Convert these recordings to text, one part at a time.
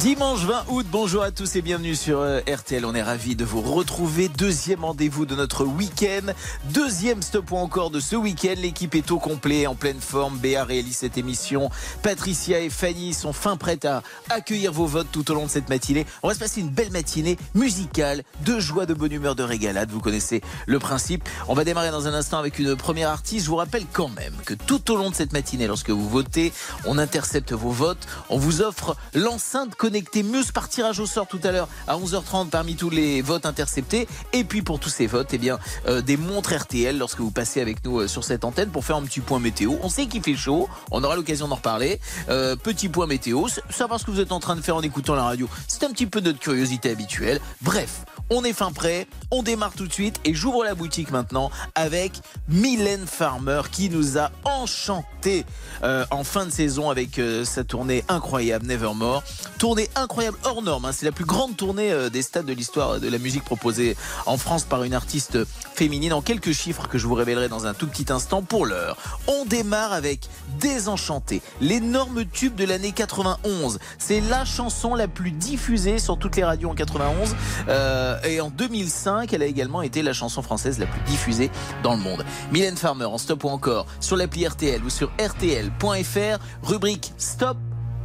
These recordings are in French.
Dimanche 20 août, bonjour à tous et bienvenue sur euh, RTL. On est ravis de vous retrouver. Deuxième rendez-vous de notre week-end. Deuxième stop encore de ce week-end. L'équipe est au complet, en pleine forme. Béa réalise cette émission. Patricia et Fanny sont fin prêtes à accueillir vos votes tout au long de cette matinée. On va se passer une belle matinée musicale, de joie, de bonne humeur, de régalade. Vous connaissez le principe. On va démarrer dans un instant avec une première artiste. Je vous rappelle quand même que tout au long de cette matinée, lorsque vous votez, on intercepte vos votes. On vous offre l'enceinte connecté Muse par tirage au sort tout à l'heure à 11h30 parmi tous les votes interceptés. Et puis pour tous ces votes, eh bien, euh, des montres RTL lorsque vous passez avec nous euh, sur cette antenne pour faire un petit point météo. On sait qu'il fait chaud, on aura l'occasion d'en reparler. Euh, petit point météo, savoir ce que vous êtes en train de faire en écoutant la radio, c'est un petit peu notre curiosité habituelle. Bref, on est fin prêt, on démarre tout de suite et j'ouvre la boutique maintenant avec Mylène Farmer qui nous a enchanté en fin de saison avec sa tournée incroyable Nevermore. Tournée incroyable hors norme, hein. c'est la plus grande tournée euh, des stades de l'histoire de la musique proposée en France par une artiste féminine. En quelques chiffres que je vous révélerai dans un tout petit instant pour l'heure. On démarre avec Désenchanté, l'énorme tube de l'année 91. C'est la chanson la plus diffusée sur toutes les radios en 91 euh, et en 2005, elle a également été la chanson française la plus diffusée dans le monde. Mylène Farmer en stop ou encore sur l'appli RTL ou sur rtl.fr, rubrique Stop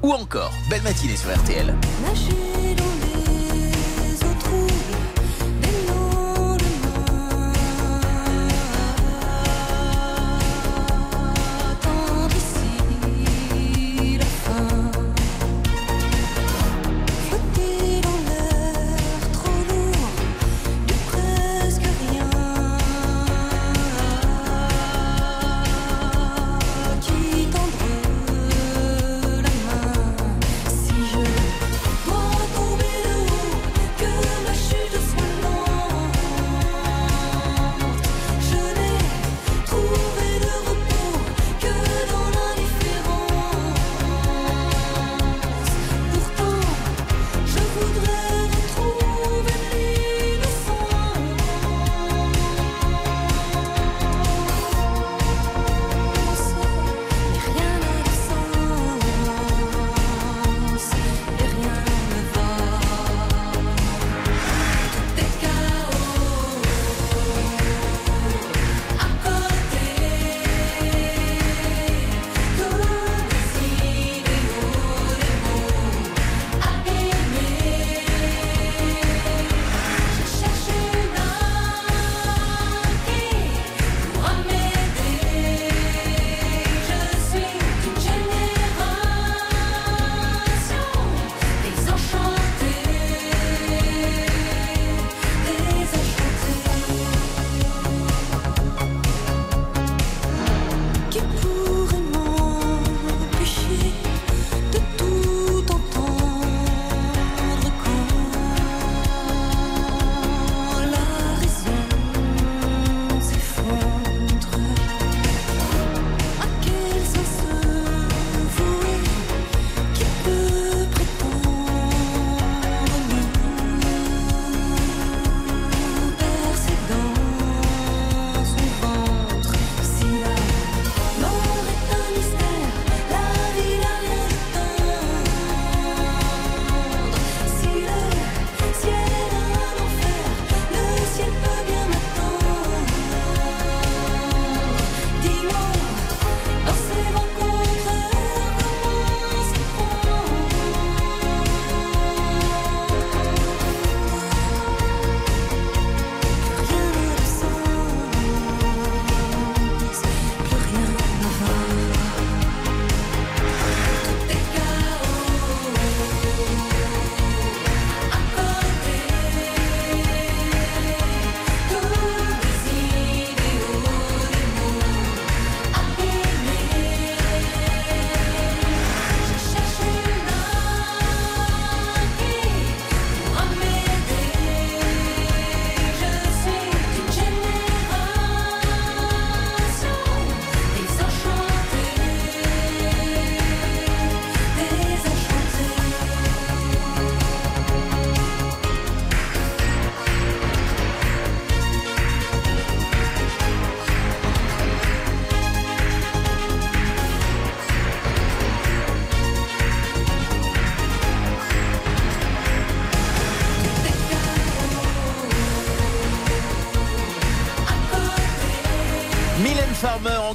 ou encore Belle matinée sur RTL.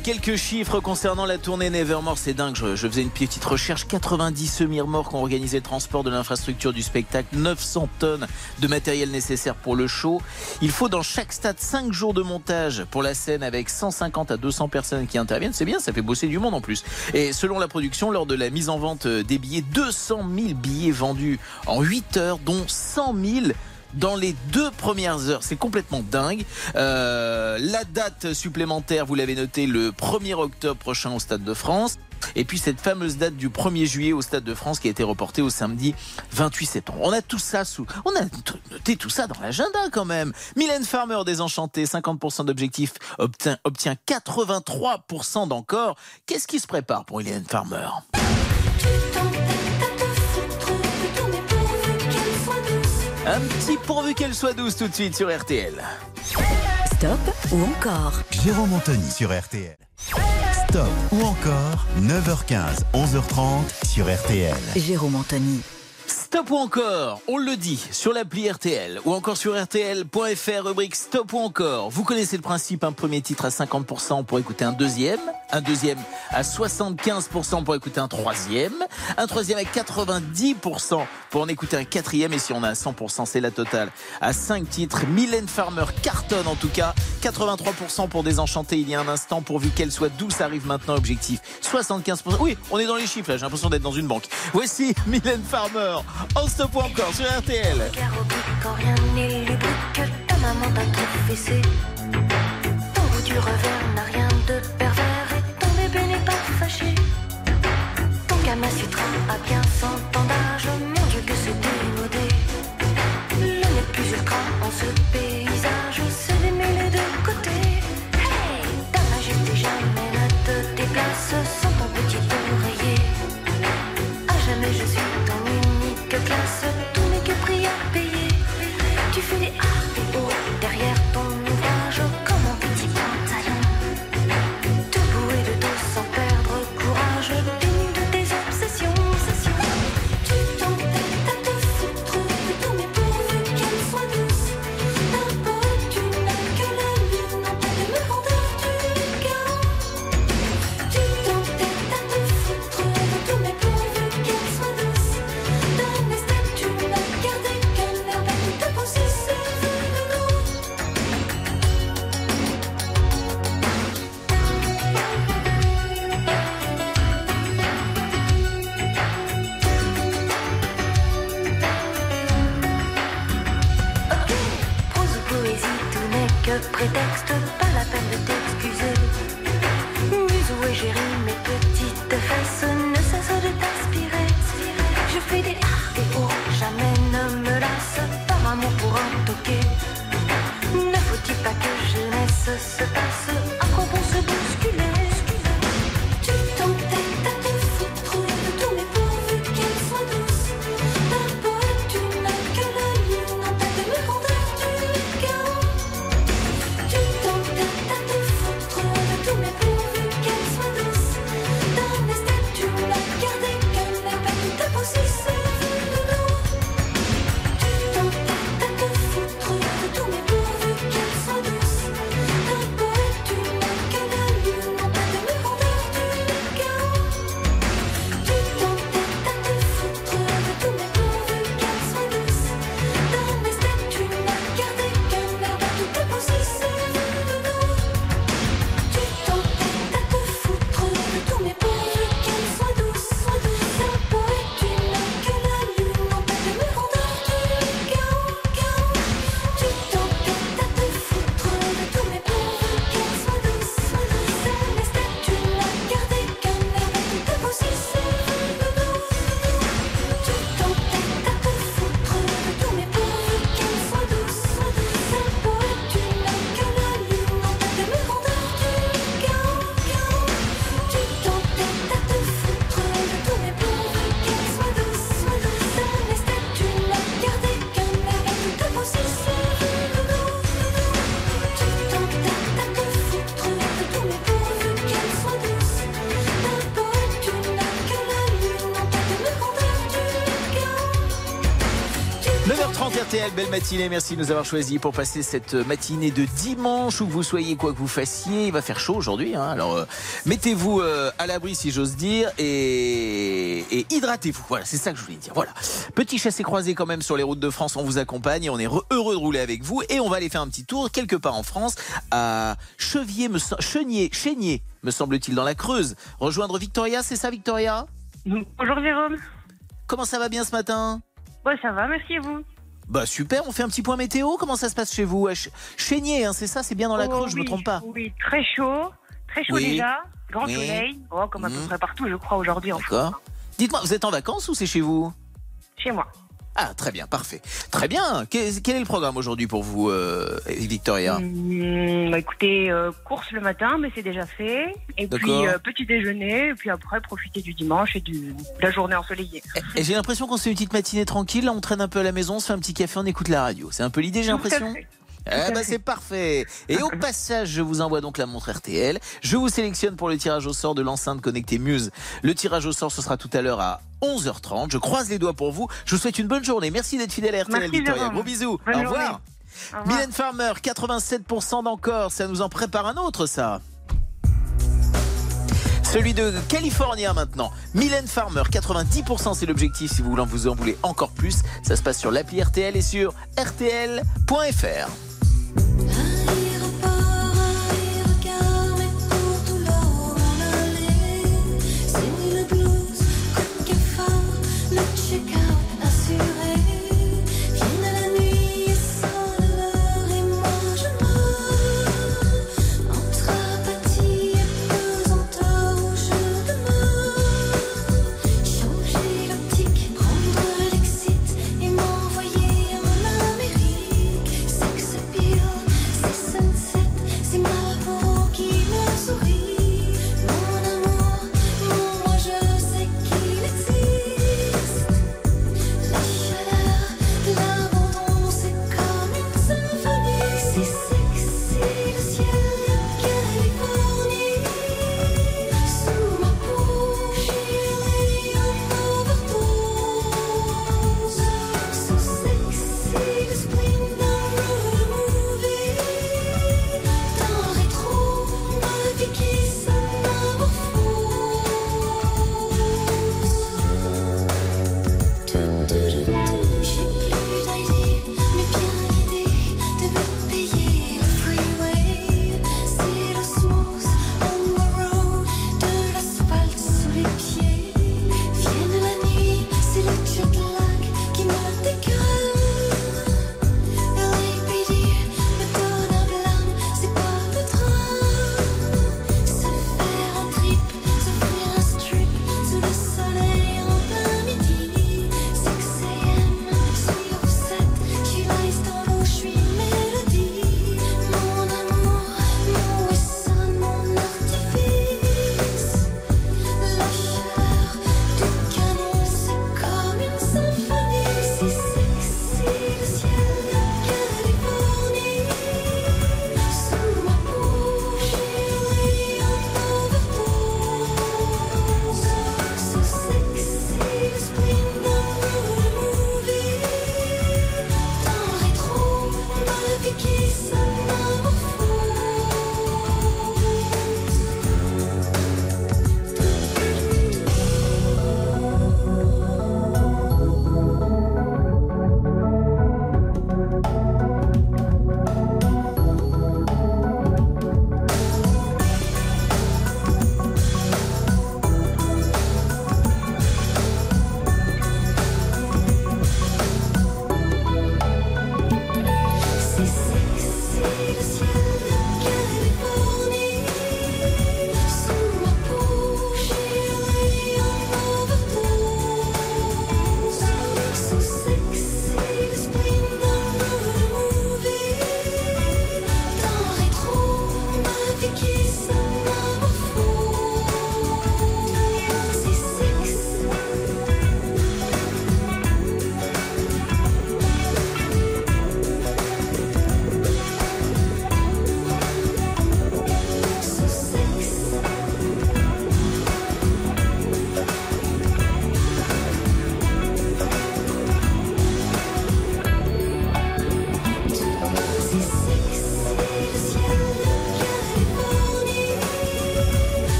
Quelques chiffres concernant la tournée Nevermore, c'est dingue. Je, faisais une petite recherche. 90 semi-remorques ont organisé le transport de l'infrastructure du spectacle, 900 tonnes de matériel nécessaire pour le show. Il faut dans chaque stade 5 jours de montage pour la scène avec 150 à 200 personnes qui interviennent. C'est bien, ça fait bosser du monde en plus. Et selon la production, lors de la mise en vente des billets, 200 000 billets vendus en 8 heures, dont 100 000 dans les deux premières heures. C'est complètement dingue. Euh, la date supplémentaire, vous l'avez noté, le 1er octobre prochain au Stade de France. Et puis cette fameuse date du 1er juillet au Stade de France qui a été reportée au samedi 28 septembre. On a tout ça sous, on a noté tout ça dans l'agenda quand même. Mylène Farmer désenchantée, 50% d'objectifs, obtient, obtient 83% d'encore. Qu'est-ce qui se prépare pour Mylène Farmer? Un petit pourvu qu'elle soit douce tout de suite sur RTL. Stop ou encore Jérôme Anthony sur RTL. Stop ou encore 9h15, 11h30 sur RTL. Jérôme Anthony. Stop ou encore, on le dit, sur l'appli RTL ou encore sur RTL.fr, rubrique Stop ou encore. Vous connaissez le principe, un premier titre à 50% pour écouter un deuxième, un deuxième à 75% pour écouter un troisième, un troisième à 90% pour en écouter un quatrième et si on a 100% c'est la totale. À 5 titres, Mylène Farmer cartonne en tout cas, 83% pour Désenchanter il y a un instant pourvu qu'elle soit douce arrive maintenant objectif. 75%, oui on est dans les chiffres là, j'ai l'impression d'être dans une banque. Voici Mylène Farmer on se point encore sur RTL. Quand rien n'est lubrique, ta maman t'a tout fessé. Ton goût du revers n'a rien de pervers et ton bébé n'est pas fâché. Ton gamin sutra a bien son temps d'âge, mon Dieu que c'est démodé. Le n'est plus ultra en ce paysage, prétexte, pas la peine de t'excuser. Muse ou égérie, mes petites fesses ne cessent de t'aspirer. Je fais des A, des O, jamais ne me lasse, par amour pour un toqué. Ne faut-il pas que jeunesse se passe, belle matinée, merci de nous avoir choisis pour passer cette matinée de dimanche, où que vous soyez, quoi que vous fassiez. Il va faire chaud aujourd'hui, hein. alors euh, mettez-vous euh, à l'abri si j'ose dire et, et hydratez-vous. Voilà, c'est ça que je voulais dire. Voilà. Petit chassé-croisé quand même sur les routes de France, on vous accompagne et on est re- heureux de rouler avec vous. Et on va aller faire un petit tour quelque part en France, à Chevier, me Chenier, Chénier, me semble-t-il, dans la Creuse. Rejoindre Victoria, c'est ça Victoria? Bonjour Jérôme. Comment ça va bien ce matin? Ouais, ça va, merci et vous? Bah super, on fait un petit point météo. Comment ça se passe chez vous? Chénier, hein, c'est ça, c'est bien dans la Oh, Creuse, je me oui, trompe pas. Oui, très chaud. Très chaud Oui. déjà. Grand Oui. soleil. Oh, comme à peu Mhm. près partout, je crois, aujourd'hui en France. D'accord. Dites-moi, vous êtes en vacances ou c'est chez vous? Chez moi. Ah, très bien, parfait. Très bien. Quel, quel est le programme aujourd'hui pour vous, euh, Victoria? Bah, écoutez, euh, course le matin, mais c'est déjà fait. Et puis euh, petit déjeuner. Et puis après, profiter du dimanche et du, de la journée ensoleillée. Et j'ai l'impression qu'on se fait une petite matinée tranquille. Là, on traîne un peu à la maison, on se fait un petit café, on écoute la radio. C'est un peu l'idée, j'ai l'impression? Eh ben c'est parfait. Et au passage, je vous envoie donc la montre RTL. Je vous sélectionne pour le tirage au sort de l'enceinte connectée Muse. Le tirage au sort, ce sera tout à l'heure à 11h30. Je croise les doigts pour vous. Je vous souhaite une bonne journée. Merci d'être fidèle à RTL, Merci, Victoria. Gros bisous. Bonne au revoir. Au revoir. Mylène Farmer, 87% d'encore. Ça nous en prépare un autre, ça. Celui de California maintenant. Mylène Farmer, 90% c'est l'objectif si vous en vous en voulez encore plus. Ça se passe sur l'appli RTL et sur rtl.fr. Huh?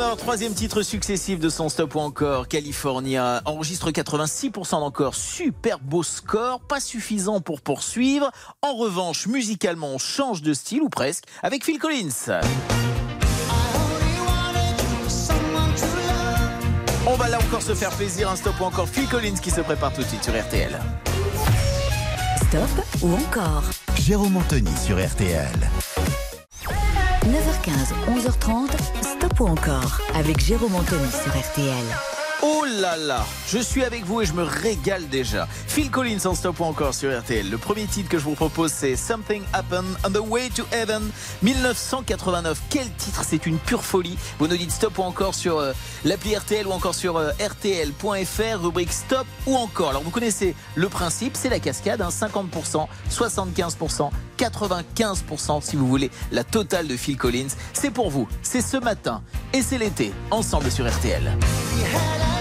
Summer, troisième titre successif de son stop ou encore. California enregistre 86% d'encore. Super beau score, pas suffisant pour poursuivre. En revanche, musicalement, on change de style ou presque avec Phil Collins. On va là encore se faire plaisir, un stop ou encore Phil Collins qui se prépare tout de suite sur RTL. Stop ou encore? Jérôme Anthony sur RTL. 9h15, 11h30, Ou encore avec Jérôme Anthony sur RTL. Oh là là, je suis avec vous et je me régale déjà. Phil Collins en stop ou encore sur RTL. Le premier titre que je vous propose c'est Something Happened on the Way to Heaven 1989. Quel titre, c'est une pure folie. Vous nous dites stop ou encore sur euh, l'appli RTL ou encore sur euh, rtl.fr, rubrique stop ou encore. Alors vous connaissez le principe, c'est la cascade, hein, 50%, 75%, 95% si vous voulez la totale de Phil Collins. C'est pour vous, c'est ce matin et c'est l'été, ensemble sur RTL. Something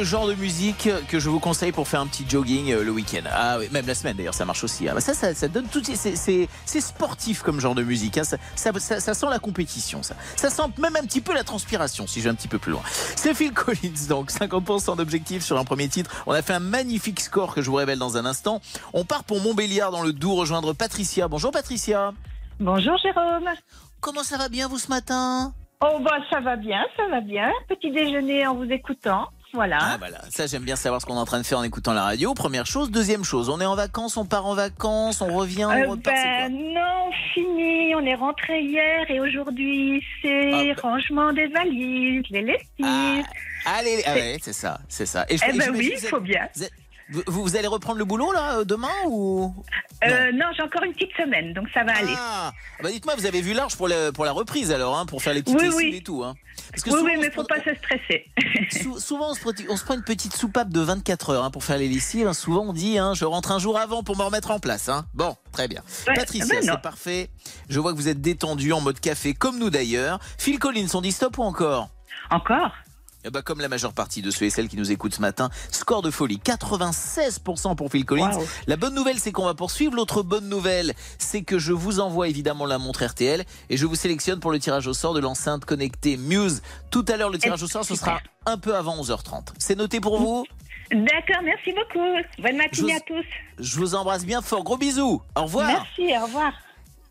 le genre de musique que je vous conseille pour faire un petit jogging euh, le week-end. Ah oui, même la semaine d'ailleurs, ça marche aussi. hein. Bah, ça, ça, ça donne tout. c'est- sportif comme genre de musique. hein. Ça, ça, sent la compétition, ça. Ça sent même un petit peu la transpiration, si je vais un petit peu plus loin. C'est Phil Collins, donc 50% d'objectifs sur un premier titre. On a fait un magnifique score que je vous révèle dans un instant. On part pour Montbéliard dans le Doubs rejoindre Patricia. Bonjour Patricia. Bonjour Jérôme. Comment ça va bien vous ce matin? Oh bah ça va bien, ça va bien. Petit déjeuner en vous écoutant. Voilà. Ah voilà, ça j'aime bien savoir ce qu'on est en train de faire en écoutant la radio. Première chose, deuxième chose, on est en vacances, on part en vacances, on revient, on Euh, repart. ben non, fini. On est rentré hier et aujourd'hui c'est Ah, bah. rangement des valises, les lessives. Ah, allez, ah ouais, c'est ça, c'est ça. Et je- eh ben oui, il faut bien. vous êtes- Vous, vous allez reprendre le boulot là euh, demain ou Euh, non, j'ai encore une petite semaine, donc ça va aller. Ah, bah dites-moi, vous avez vu large pour la, pour la reprise alors, hein, pour faire les petites Oui, et tout. Hein. Parce que Oui, souvent, oui, mais se faut pas se stresser. sou- souvent on se, prend, on se prend une petite soupape de 24 heures hein, pour faire les lessives. Souvent on dit, je rentre un jour avant pour me remettre en place. Hein. Bon, très bien. Ouais, Patricia, ben c'est parfait. Je vois que vous êtes détendu en mode café, comme nous d'ailleurs. Phil Collins, on dit stop ou encore? Encore? Eh ben, comme la majeure partie de ceux et celles qui nous écoutent ce matin, score de folie, 96% pour Phil Collins. La bonne nouvelle, c'est qu'on va poursuivre. L'autre bonne nouvelle, c'est que je vous envoie évidemment la montre RTL et je vous sélectionne pour le tirage au sort de l'enceinte connectée Muse. Tout à l'heure, le tirage au sort, ce sera un peu avant 11h30. C'est noté pour vous? D'accord, merci beaucoup. Bonne matinée à tous. Je vous embrasse bien fort. Gros bisous. Au revoir. Merci, au revoir.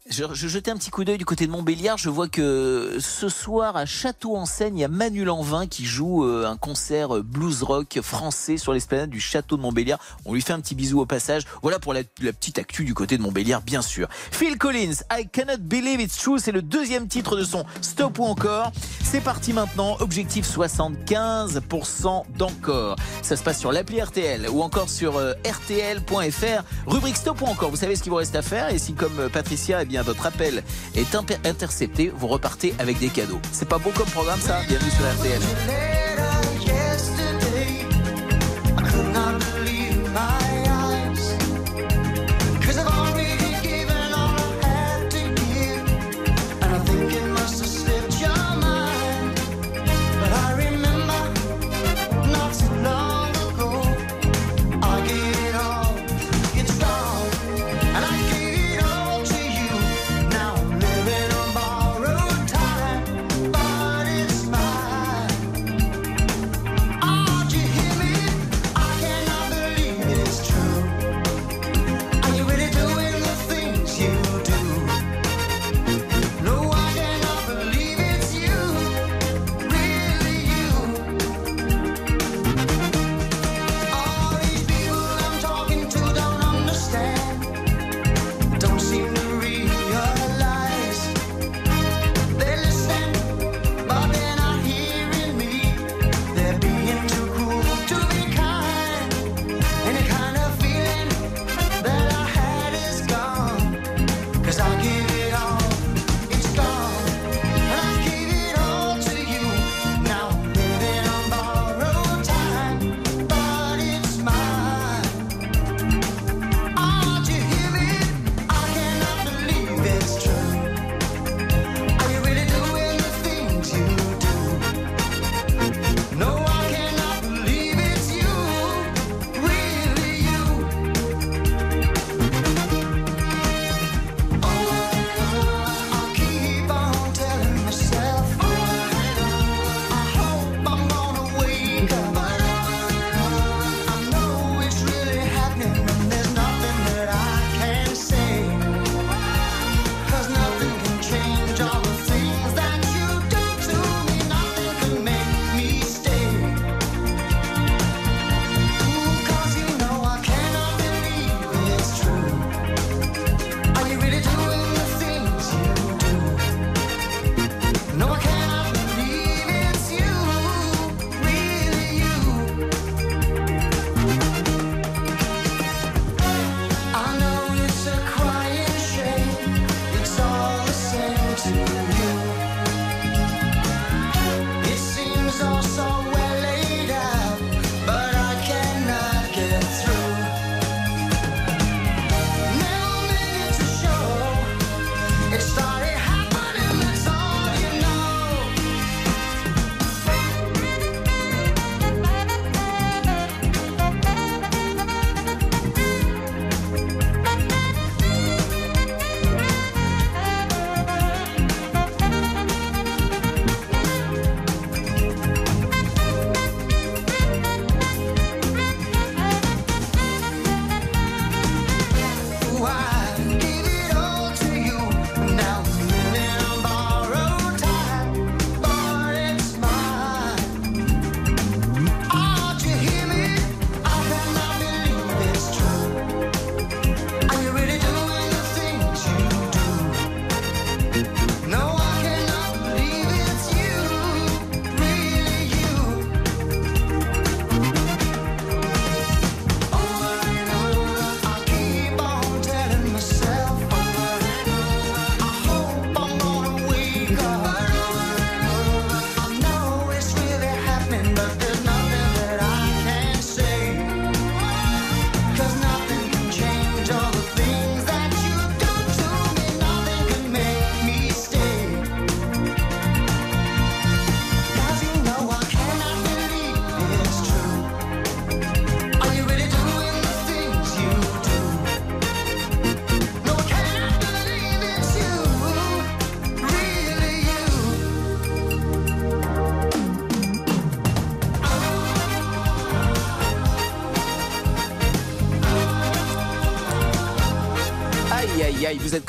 Je, je jetais un petit coup d'œil du côté de Montbéliard. Je vois que ce soir à Château-en-Seine, il y a Manu Lanvin qui joue euh, un concert euh, blues rock français sur l'esplanade du château de Montbéliard. On lui fait un petit bisou au passage. Voilà pour la, petite actu du côté de Montbéliard, bien sûr. Phil Collins, I Cannot Believe It's True, c'est le deuxième titre de son Stop ou encore. C'est parti maintenant. Objectif 75% d'encore. Ça se passe sur l'appli RTL ou encore sur euh, RTL.fr. Rubrique Stop ou encore. Vous savez ce qu'il vous reste à faire et si comme euh, Patricia, eh bien votre appel est intercepté, vous repartez avec des cadeaux. C'est pas beau comme programme ça? Bienvenue sur RTL.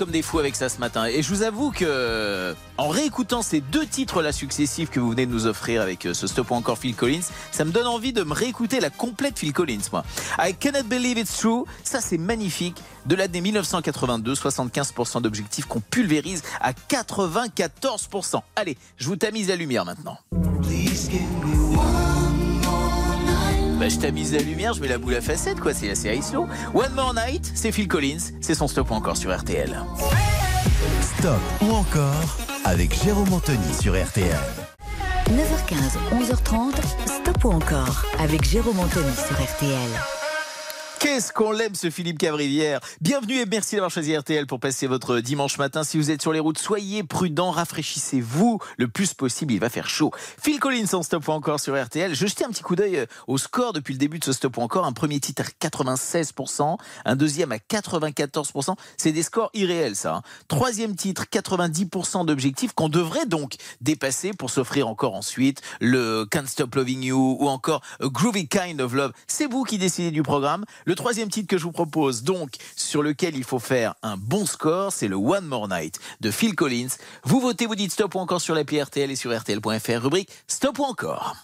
Comme des fous avec ça ce matin. Et je vous avoue que, en réécoutant ces deux titres-là successifs que vous venez de nous offrir avec euh, ce stop ou encore Phil Collins, ça me donne envie de me réécouter la complète Phil Collins, moi. I cannot believe it's true. Ça, c'est magnifique. De l'année 1982, 75% d'objectifs qu'on pulvérise à 94%. Allez, je vous tamise la lumière maintenant. Bah, je tamise la lumière, je mets la boule à facettes, quoi. C'est assez high slow. One More Night, c'est Phil Collins. C'est son stop ou encore sur RTL. Stop ou encore avec Jérôme Anthony sur RTL. 9h15, 11h30, Stop ou encore avec Jérôme Anthony sur RTL. Qu'est-ce qu'on l'aime ce Philippe Cavrivière Bienvenue et merci d'avoir choisi RTL pour passer votre dimanche matin. Si vous êtes sur les routes, soyez prudents, rafraîchissez-vous le plus possible, il va faire chaud. Phil Collins en stop encore sur RTL. Je jetais un petit coup d'œil euh, au score depuis le début de ce stop encore. Un premier titre à 96%, un deuxième à 94%. C'est des scores irréels ça. hein. Troisième titre, 90% d'objectifs qu'on devrait donc dépasser pour s'offrir encore ensuite le Can't Stop Loving You ou encore A Groovy Kind of Love. C'est vous qui décidez du programme. Le troisième titre que je vous propose, donc, sur lequel il faut faire un bon score, c'est le One More Night de Phil Collins. Vous votez, vous dites stop ou encore sur l'appli RTL et sur RTL.fr, rubrique stop ou encore.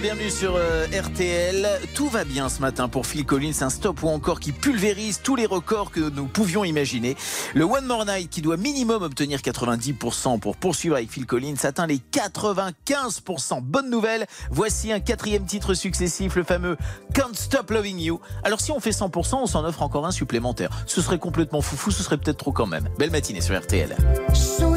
bienvenue sur euh, RTL. Tout va bien ce matin pour Phil Collins, un stop ou encore qui pulvérise tous les records que nous pouvions imaginer. Le One More Night qui doit minimum obtenir 90% pour poursuivre avec Phil Collins atteint les 95%. Bonne nouvelle, voici un quatrième titre successif, le fameux Can't Stop Loving You. Alors si on fait 100%, on s'en offre encore un supplémentaire. Ce serait complètement foufou, ce serait peut-être trop quand même. Belle matinée sur RTL. So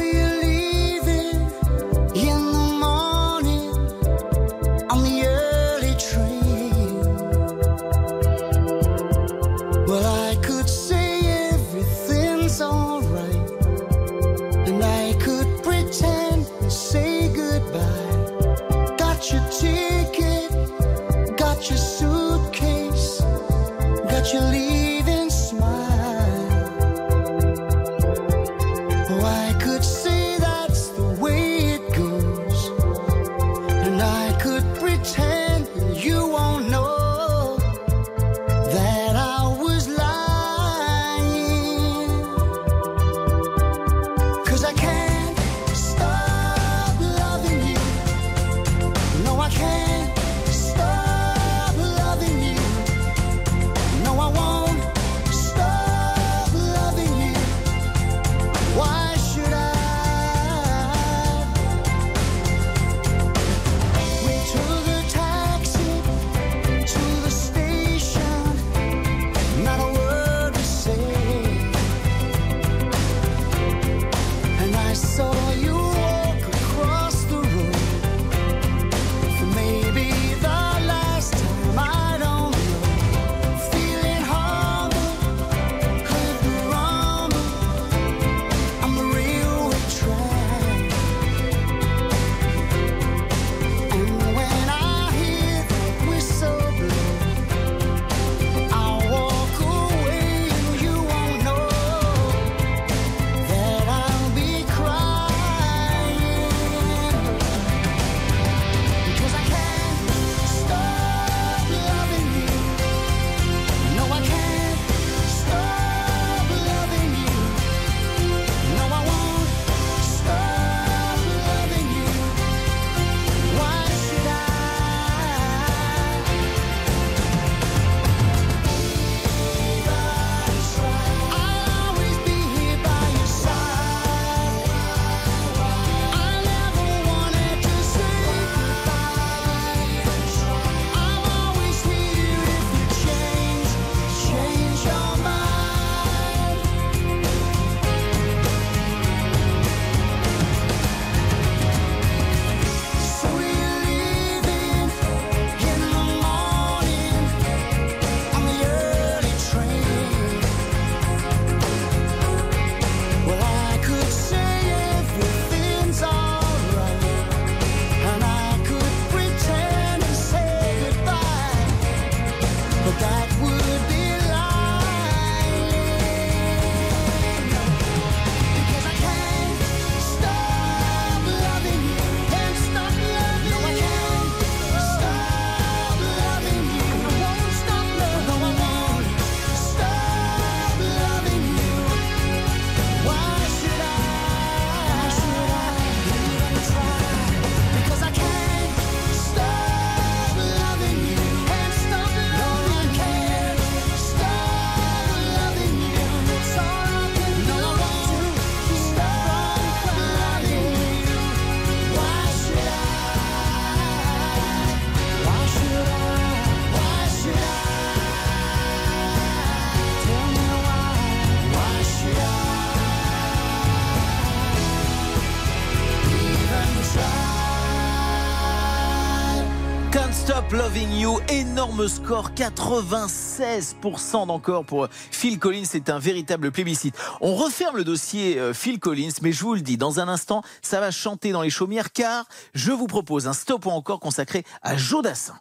énorme score, 96% d'encore pour Phil Collins, c'est un véritable plébiscite. On referme le dossier euh, Phil Collins, mais je vous le dis, dans un instant, ça va chanter dans les chaumières car je vous propose un stop ou encore consacré à Jodassin.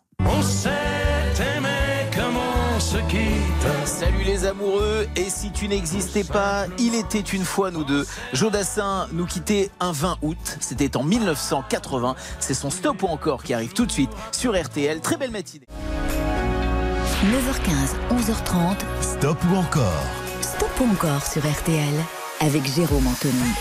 Se quitte. Salut les amoureux, et si tu n'existais pas, il était une fois nous deux. Jodassin nous quittait un 20 août, c'était en 1980. C'est son stop ou encore qui arrive tout de suite sur RTL. Très belle matinée. 9h15, 11h30. Stop ou encore? Stop ou encore sur RTL. Avec Jérôme Anthony.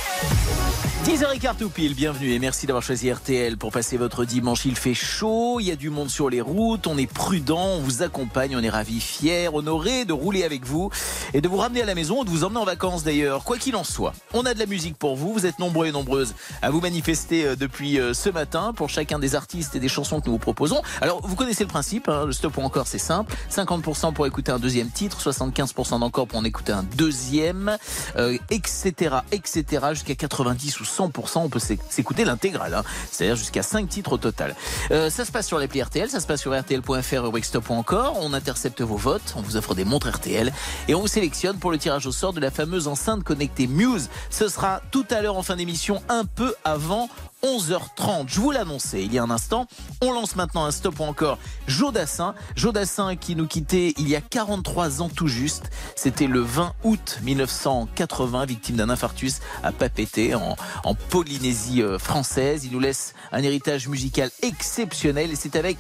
10h15 tout pile, bienvenue et merci d'avoir choisi RTL pour passer votre dimanche. Il fait chaud, il y a du monde sur les routes, on est prudent, on vous accompagne, on est ravis, fiers, honorés de rouler avec vous et de vous ramener à la maison de vous emmener en vacances d'ailleurs. Quoi qu'il en soit, on a de la musique pour vous, vous êtes nombreux et nombreuses à vous manifester euh, depuis euh, ce matin pour chacun des artistes et des chansons que nous vous proposons. Alors vous connaissez le principe, hein, le stop ou encore c'est simple, 50% pour écouter un deuxième titre, 75% d'encore pour en écouter un deuxième, euh, etc. etc. jusqu'à 90 ou 100%, on peut s'éc- s'écouter l'intégrale, hein. c'est-à-dire jusqu'à 5 titres au total. Euh, ça se passe sur l'appli RTL, ça se passe sur RTL.fr, stop ou encore. On intercepte vos votes, on vous offre des montres RTL et on vous sélectionne pour le tirage au sort de la fameuse enceinte connectée Muse. Ce sera tout à l'heure en fin d'émission, un peu avant 11h30. Je vous l'annonçais il y a un instant. On lance maintenant un stop ou encore Jodassin. Jodassin qui nous quittait il y a 43 ans tout juste. C'était le 20 août 1980, victime d'un infarctus à Papeete en, Polynésie euh, française. Il nous laisse un héritage musical exceptionnel et c'est avec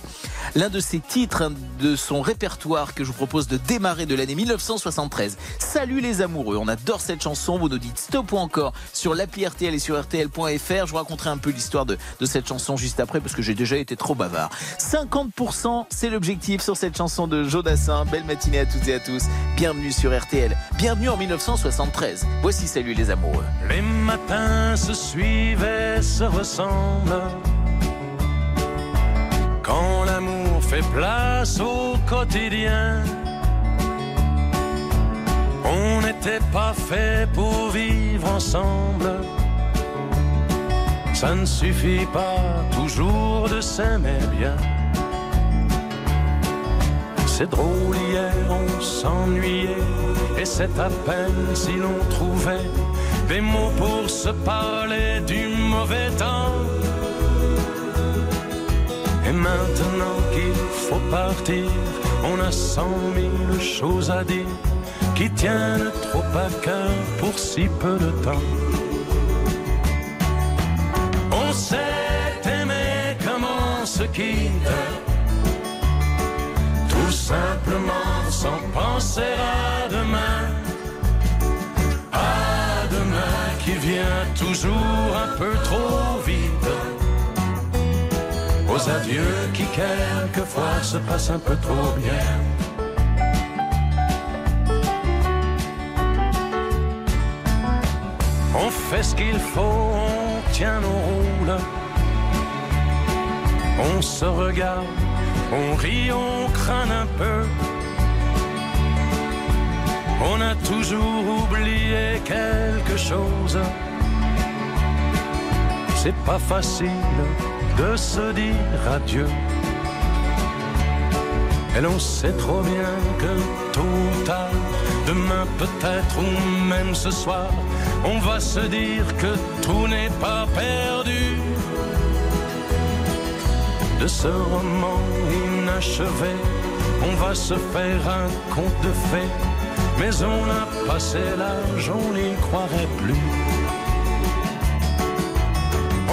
l'un de ses titres, de son répertoire que je vous propose de démarrer de l'année 1973. Salut les amoureux, on adore cette chanson. Vous nous dites stop ou encore sur l'appli RTL et sur RTL.fr. Je vous raconterai un peu l'histoire de, cette chanson juste après parce que j'ai déjà été trop bavard. 50% c'est l'objectif sur cette chanson de Jodassin. Belle matinée à toutes et à tous. Bienvenue sur RTL. Bienvenue en 1973. Voici Salut les amoureux. Les matins se suivent et se ressemblent. Quand l'amour fait place au quotidien. On n'était pas fait pour vivre ensemble. Ça ne suffit pas toujours de s'aimer bien. C'est drôle, hier on s'ennuyait, et c'est à peine si l'on trouvait des mots pour se parler du mauvais temps. Et maintenant qu'il faut partir, on a cent mille choses à dire qui tiennent trop à cœur pour si peu de temps. On s'est aimé comme on se quitte, tout simplement sans penser à demain. À demain qui vient toujours un peu trop vite. Aux adieux qui quelquefois se passent un peu trop bien. On fait ce qu'il faut, on tient nos rôles. On se regarde, on rit, on craint un peu. On a toujours oublié quelque chose. C'est pas facile de se dire adieu. Et l'on sait trop bien que tôt ou demain peut-être ou même ce soir, on va se dire que tout n'est pas perdu. De ce roman inachevé, on va se faire un conte de fées, mais on a passé l'âge, on n'y croirait plus.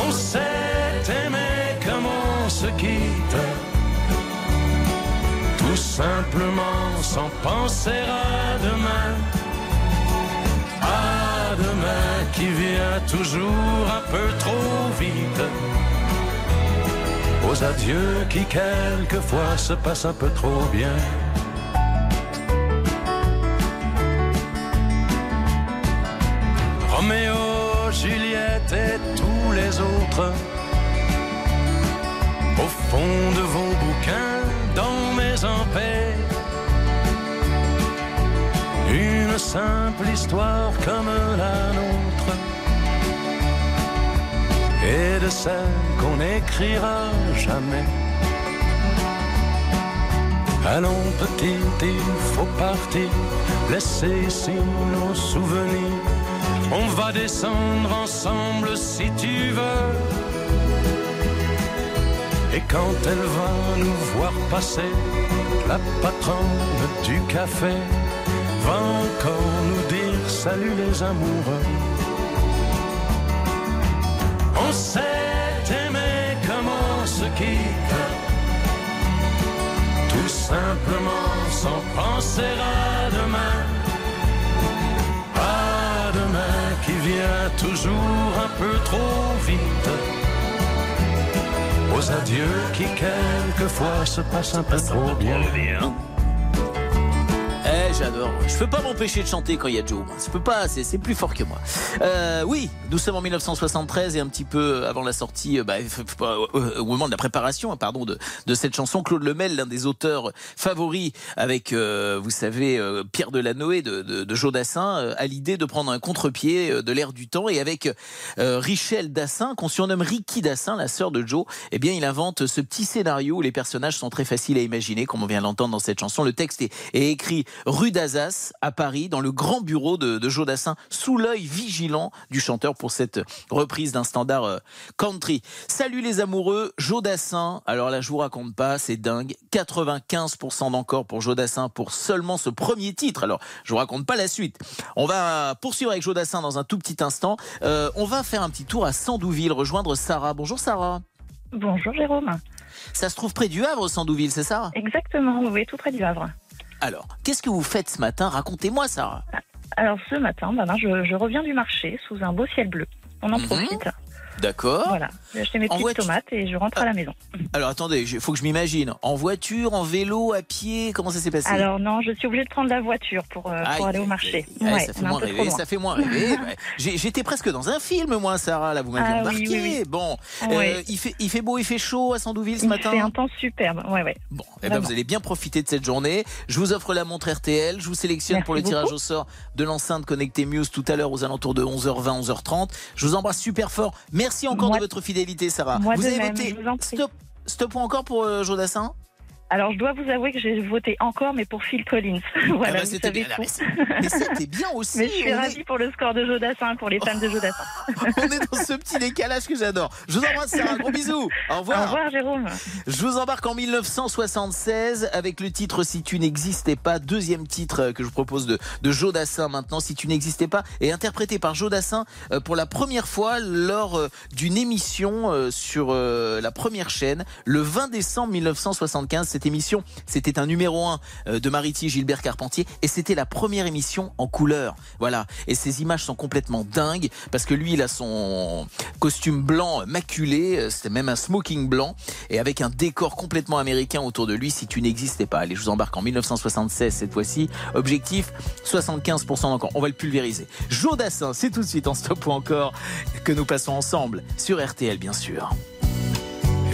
On s'est aimé comme on se quitte tout simplement sans penser à demain. Qui vient toujours un peu trop vite. Aux adieux qui quelquefois se passent un peu trop bien. Roméo, Juliette et tous les autres au fond de vos bouquins, simple histoire comme la nôtre, et de celle qu'on n'écrira jamais. Allons petit, il faut partir, laisser ici nos souvenirs. On va descendre ensemble si tu veux. Et quand elle va nous voir passer, la patronne du café va encore nous dire salut les amoureux. On s'est aimé comme on se quitte, tout simplement sans penser à demain. À demain toujours un peu trop vite. Aux adieux qui quelquefois se passent un peu trop bien. J'adore. Je peux pas m'empêcher de chanter quand il y a Joe. Je peux pas, c'est plus fort que moi. Euh, oui, nous sommes en 1973 et un petit peu avant la sortie, euh, bah, euh, au moment de la préparation, pardon, de, cette chanson, Claude Lemel, l'un des auteurs favoris avec, vous savez, Pierre Delanoë de, de, Joe Dassin, a l'idée de prendre un contre-pied de l'air du temps et avec Richel Dassin, qu'on surnomme Ricky Dassin, la sœur de Joe, eh bien, il invente ce petit scénario où les personnages sont très faciles à imaginer, comme on vient l'entendre dans cette chanson. Le texte est, est écrit rue d'Azas, à Paris, dans le grand bureau de, de Joe Dassin, sous l'œil vigilant du chanteur pour cette reprise d'un standard euh, country. Salut les amoureux, Joe Dassin. Alors là, je vous raconte pas, c'est dingue. 95% d'encore pour Joe Dassin pour seulement ce premier titre. Alors, je vous raconte pas la suite. On va poursuivre avec Joe Dassin dans un tout petit instant. Euh, on va faire un petit tour à Sandouville, rejoindre Sarah. Bonjour Sarah. Bonjour Jérôme. Ça se trouve près du Havre, Sandouville, c'est ça? Exactement, oui, tout près du Havre. Alors, qu'est-ce que vous faites ce matin? Racontez-moi, Sarah. Alors ce matin, ben, ben, je, je reviens du marché sous un beau ciel bleu. On en Mhm. profite. D'accord. Voilà, j'ai acheté mes En petites voiture- tomates et je rentre à la maison. Alors attendez, il faut que je m'imagine. En voiture, en vélo, à pied, comment ça s'est passé? Alors non, je suis obligée de prendre la voiture pour, euh, pour aller au marché. Ouais, ça fait moins rêver, ça fait moins rêver. J'étais presque dans un film, moi, Sarah. Là, vous m'avez Ah oui, embarqué. oui, oui. Bon. Euh, il fait, il fait beau, il fait chaud à Sandouville ce Il matin. fait un temps superbe. Ouais, ouais. Bon, eh ben, vous allez bien profiter de cette journée. Je vous offre la montre RTL. Je vous sélectionne Merci pour le tirage au sort de l'enceinte connectée Muse tout à l'heure aux alentours de 11h20, 11h30. Je vous embrasse super fort. Merci encore Moi- de votre fidélité, Sarah. moi vous de avez même, voté je vous en prie. stop, encore pour euh, Jodassin? Alors je dois vous avouer que j'ai voté encore, mais pour Phil Collins. voilà, Ah bah, c'était bien. Mais c'était bien aussi. Mais je suis On est- ravie pour le score de Jodassin, pour les fans de Jodassin. On est dans ce petit décalage que j'adore. Je vous embrasse, Sarah. Gros bisous. Au Au revoir. revoir Jérôme. Je vous embarque en 1976 avec le titre Si tu n'existais pas, deuxième titre que je vous propose de, de Joe Dassin maintenant, Si tu n'existais pas, et interprété par Joe Dassin euh, pour la première fois lors euh, d'une émission euh, sur euh, la première chaîne le 20 décembre 1975. Cette émission, c'était un numéro 1 euh, de Mariti Gilbert Carpentier et c'était la première émission en couleur. Voilà. Et ces images sont complètement dingues parce que lui, il a son costume blanc maculé, euh, c'était même un smoking blanc et avec un décor complètement américain autour de lui si tu n'existais pas. Allez, je vous embarque en 1976 cette fois-ci. Objectif 75% encore. On va le pulvériser. Joe Dassin, c'est tout de suite en stop ou encore que nous passons ensemble sur RTL bien sûr.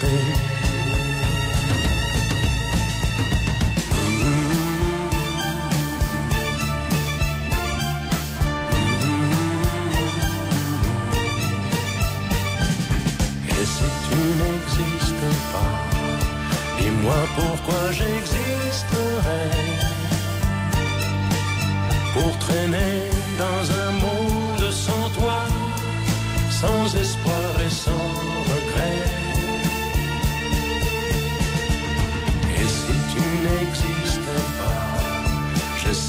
chanter. Et si tu n'existes pas, dis-moi pourquoi j'existerais. Pour traîner dans un monde sans toi, sans espoir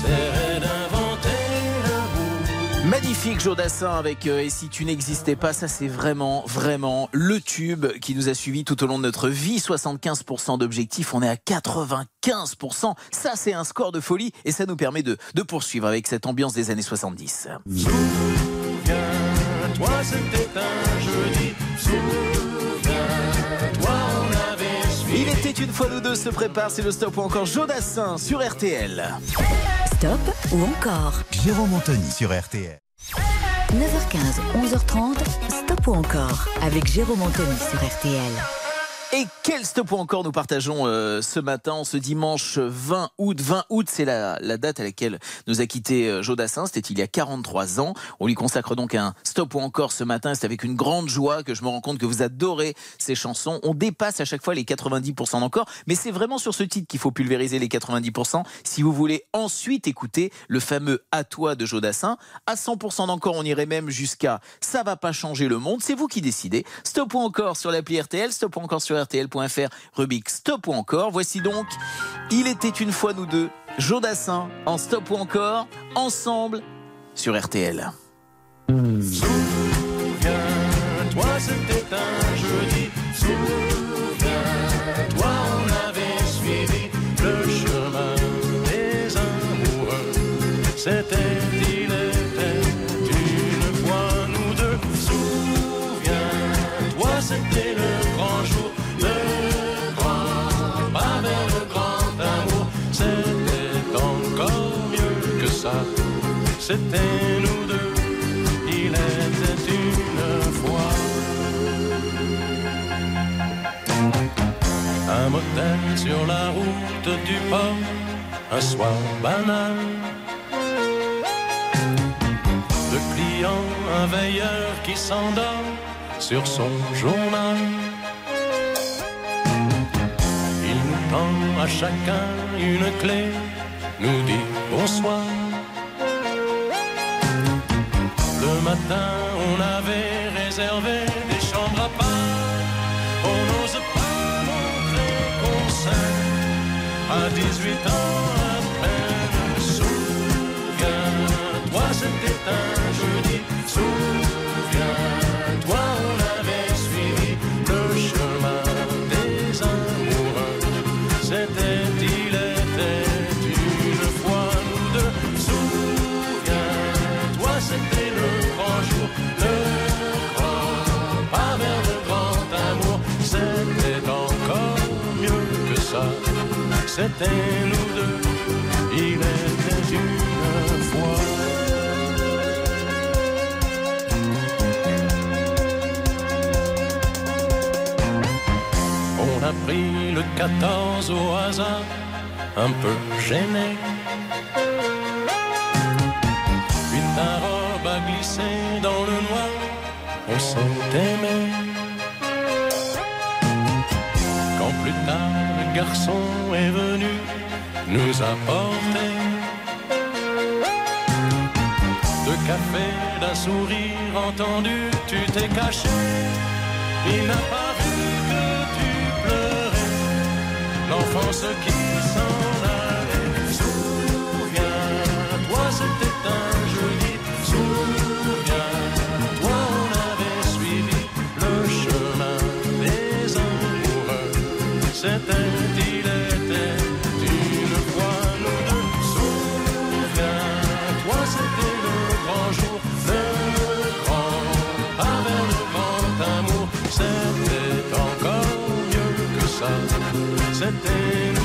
j'essaierais d'inventer. Magnifique Jodassin avec euh, Et si tu n'existais pas, ça c'est vraiment, vraiment le tube qui nous a suivis tout au long de notre vie. 75% d'objectifs, on est à 95%. Ça c'est un score de folie et ça nous permet de, de poursuivre avec cette ambiance des années 70. Souviens-toi, c'était une fois nous deux se prépare, c'est le stop ou encore Jodassin sur RTL. Stop ou encore Jérôme Anthony sur RTL. 9h15, 11h30, Stop ou encore avec Jérôme Anthony sur RTL. Et quel stop encore nous partageons euh, ce matin, ce dimanche 20 août. 20 août, c'est la, date à laquelle nous a quitté euh, Jodassin. C'était il y a 43 ans. On lui consacre donc un stop ou encore ce matin. C'est avec une grande joie que je me rends compte que vous adorez ces chansons. On dépasse à chaque fois les 90% d'encore. Mais c'est vraiment sur ce titre qu'il faut pulvériser les 90%. Si vous voulez ensuite écouter le fameux À toi de Jodassin, à 100% d'encore, on irait même jusqu'à Ça va pas changer le monde. C'est vous qui décidez. Stop ou encore sur l'appli RTL, stop ou encore sur RTL.fr, rubrique Stop ou encore. Voici donc Il était une fois nous deux, Jodassin en Stop ou encore, ensemble sur RTL. Souviens-toi, c'était un jeudi. Souviens-toi, on avait suivi le chemin des amoureux. C'était, C'était nous deux. Il était une fois un motel sur la route du port, un soir banal. Le client, un veilleur qui s'endort sur son journal. Il nous tend à chacun une clé, nous dit bonsoir. Le matin, on avait réservé des chambres à part. On n'ose pas montrer qu'on s'aime à 18 ans à peine. Souviens-toi, c'était un jeudi. Souviens-toi, C'était nous deux, il était une fois. On a pris le 14 au hasard, un peu gêné. Garçon est venu nous apporter de café, d'un sourire entendu, tu t'es caché. Il n'a pas vu que tu pleurais, l'enfance qui s'en C'était, il était une fois nous deux. Souviens-toi, c'était le grand jour, le grand, avec le grand amour. C'était encore mieux que ça. C'était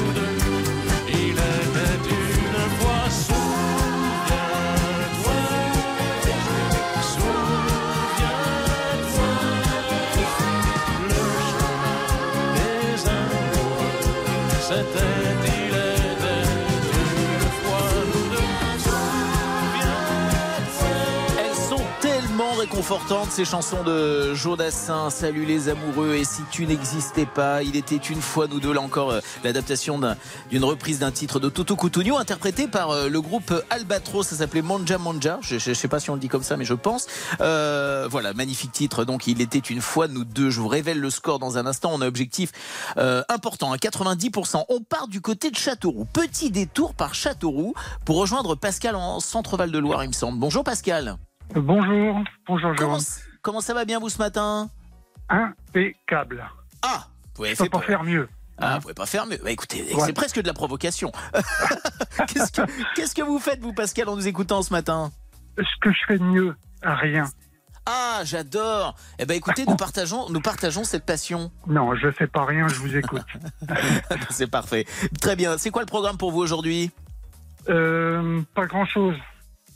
réconfortantes ces chansons de Jodassin. Salut les amoureux et si tu n'existais pas, il était une fois nous deux là encore euh, l'adaptation d'un- d'une reprise d'un titre de Toto Cutugno interprété par euh, le groupe Albatros. Ça s'appelait Manja Manja. Je, je sais pas si on le dit comme ça, mais je pense. Euh, voilà, magnifique titre. Donc il était une fois nous deux. Je vous révèle le score dans un instant. On a objectif euh, important à 90%. On part du côté de Châteauroux. Petit détour par Châteauroux pour rejoindre Pascal en Centre-Val de Loire, il me semble. Bonjour Pascal. Bonjour, bonjour Comment, Jérôme. comment ça va bien vous ce matin? Impeccable. Ah, vous avez Je peux fait pas faire mieux. Ah, vous pouvez pas faire mieux. Bah, écoutez, Ouais. c'est presque de la provocation. Qu'est-ce que, qu'est-ce que vous faites, vous, Pascal, en nous écoutant ce matin? Ce que je fais de mieux, rien. Ah, j'adore. Eh ben, écoutez, nous partageons, nous partageons cette passion. Non, je fais pas rien, je vous écoute. c'est parfait. Très bien. C'est quoi le programme pour vous aujourd'hui? Euh, pas grand-chose.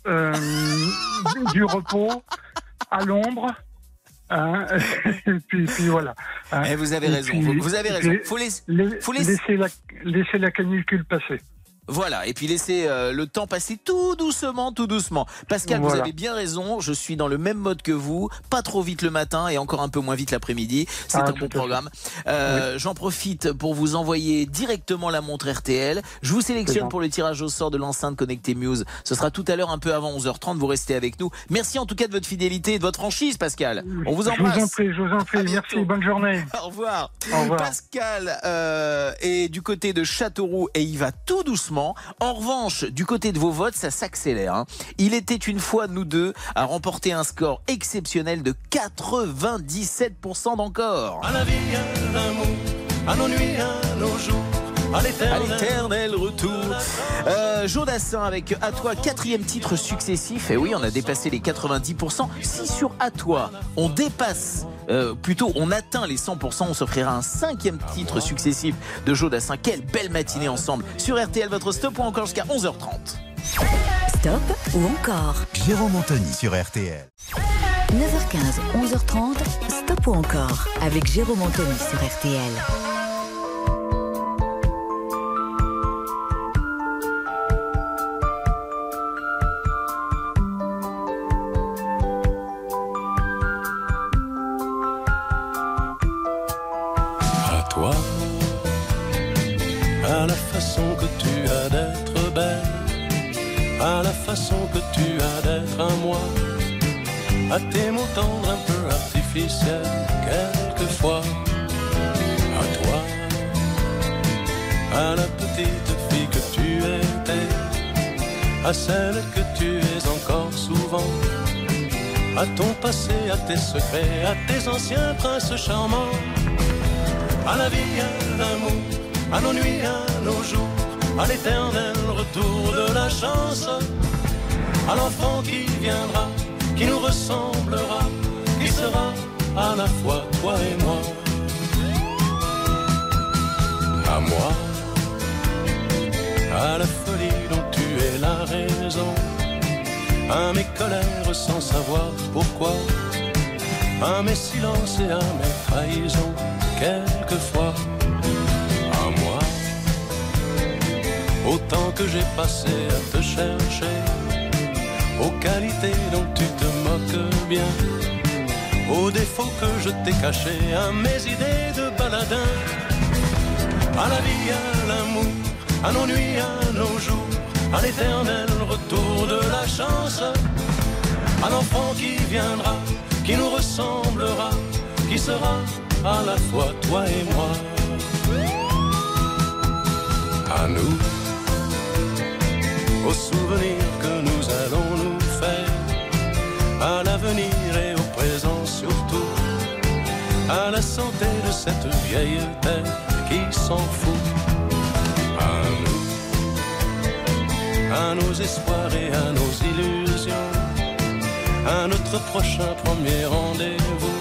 Euh, du repos, à l'ombre. hein, et puis, puis voilà. hein. Eh, Vous avez Et raison. puis- Vous, vous avez raison. Faut laisser, la- faut laisser- laisser, la, laisser la canicule passer. Voilà, et puis laisser euh, le temps passer tout doucement, tout doucement. Pascal, vous avez bien raison, je suis dans le même mode que vous, pas trop vite le matin et encore un peu moins vite l'après-midi. C'est Ah, un bon programme. Euh, J'en profite pour vous envoyer directement la montre RTL. Je vous sélectionne pour le tirage au sort de l'enceinte connectée Muse. Ce sera tout à l'heure un peu avant 11h30, vous restez avec nous. Merci en tout cas de votre fidélité et de votre franchise, Pascal. On vous Je vous en embrasse. prie, je vous en prie. Merci, bonne journée. Au revoir. Au revoir. Pascal euh, est du côté de Châteauroux et il va tout doucement. En revanche, du côté de vos votes, ça s'accélère. hein. Il était une fois, nous deux, à remporter un score exceptionnel de 97% d'encore. À la vie, à l'amour, à nos nuits, à nos jours, à l'éternel retour. Euh, Jodassin avec À toi, quatrième titre successif. Et oui, on a dépassé les 90%. Si sur À toi, on dépasse, euh, plutôt on atteint les 100%, on s'offrira un cinquième titre successif de Jodassin. Quelle belle matinée ensemble. Sur RTL, votre stop ou encore jusqu'à 11h30. Stop ou encore Jérôme Anthony sur RTL. 9h15, 11h30, Stop ou encore avec Jérôme Anthony sur RTL. Façon que tu as d'être un moi, à tes mots tendres un peu artificiels, quelquefois. À toi, à la petite fille que tu étais, à celle que tu es encore souvent. À ton passé, à tes secrets, à tes anciens princes charmants à la vie, à l'amour, à nos nuits, à nos jours, à l'éternel retour de la chance, à l'enfant qui viendra, qui nous ressemblera, qui sera à la fois toi et moi. À moi, à la folie dont tu es la raison, à mes colères sans savoir pourquoi. À mes silences et à mes trahisons, quelquefois, à moi. Autant que j'ai passé à te chercher, aux qualités dont tu te moques bien, aux défauts que je t'ai cachés, à mes idées de baladin, à la vie, à l'amour, à nos nuits, à nos jours, à l'éternel retour de la chance. À l'enfant qui viendra, qui nous ressemblera, qui sera à la fois toi et moi. À nous, aux souvenirs à l'avenir et au présent surtout, à la santé de cette vieille terre qui s'en fout. À nous, à nos espoirs et à nos illusions à notre prochain premier rendez-vous,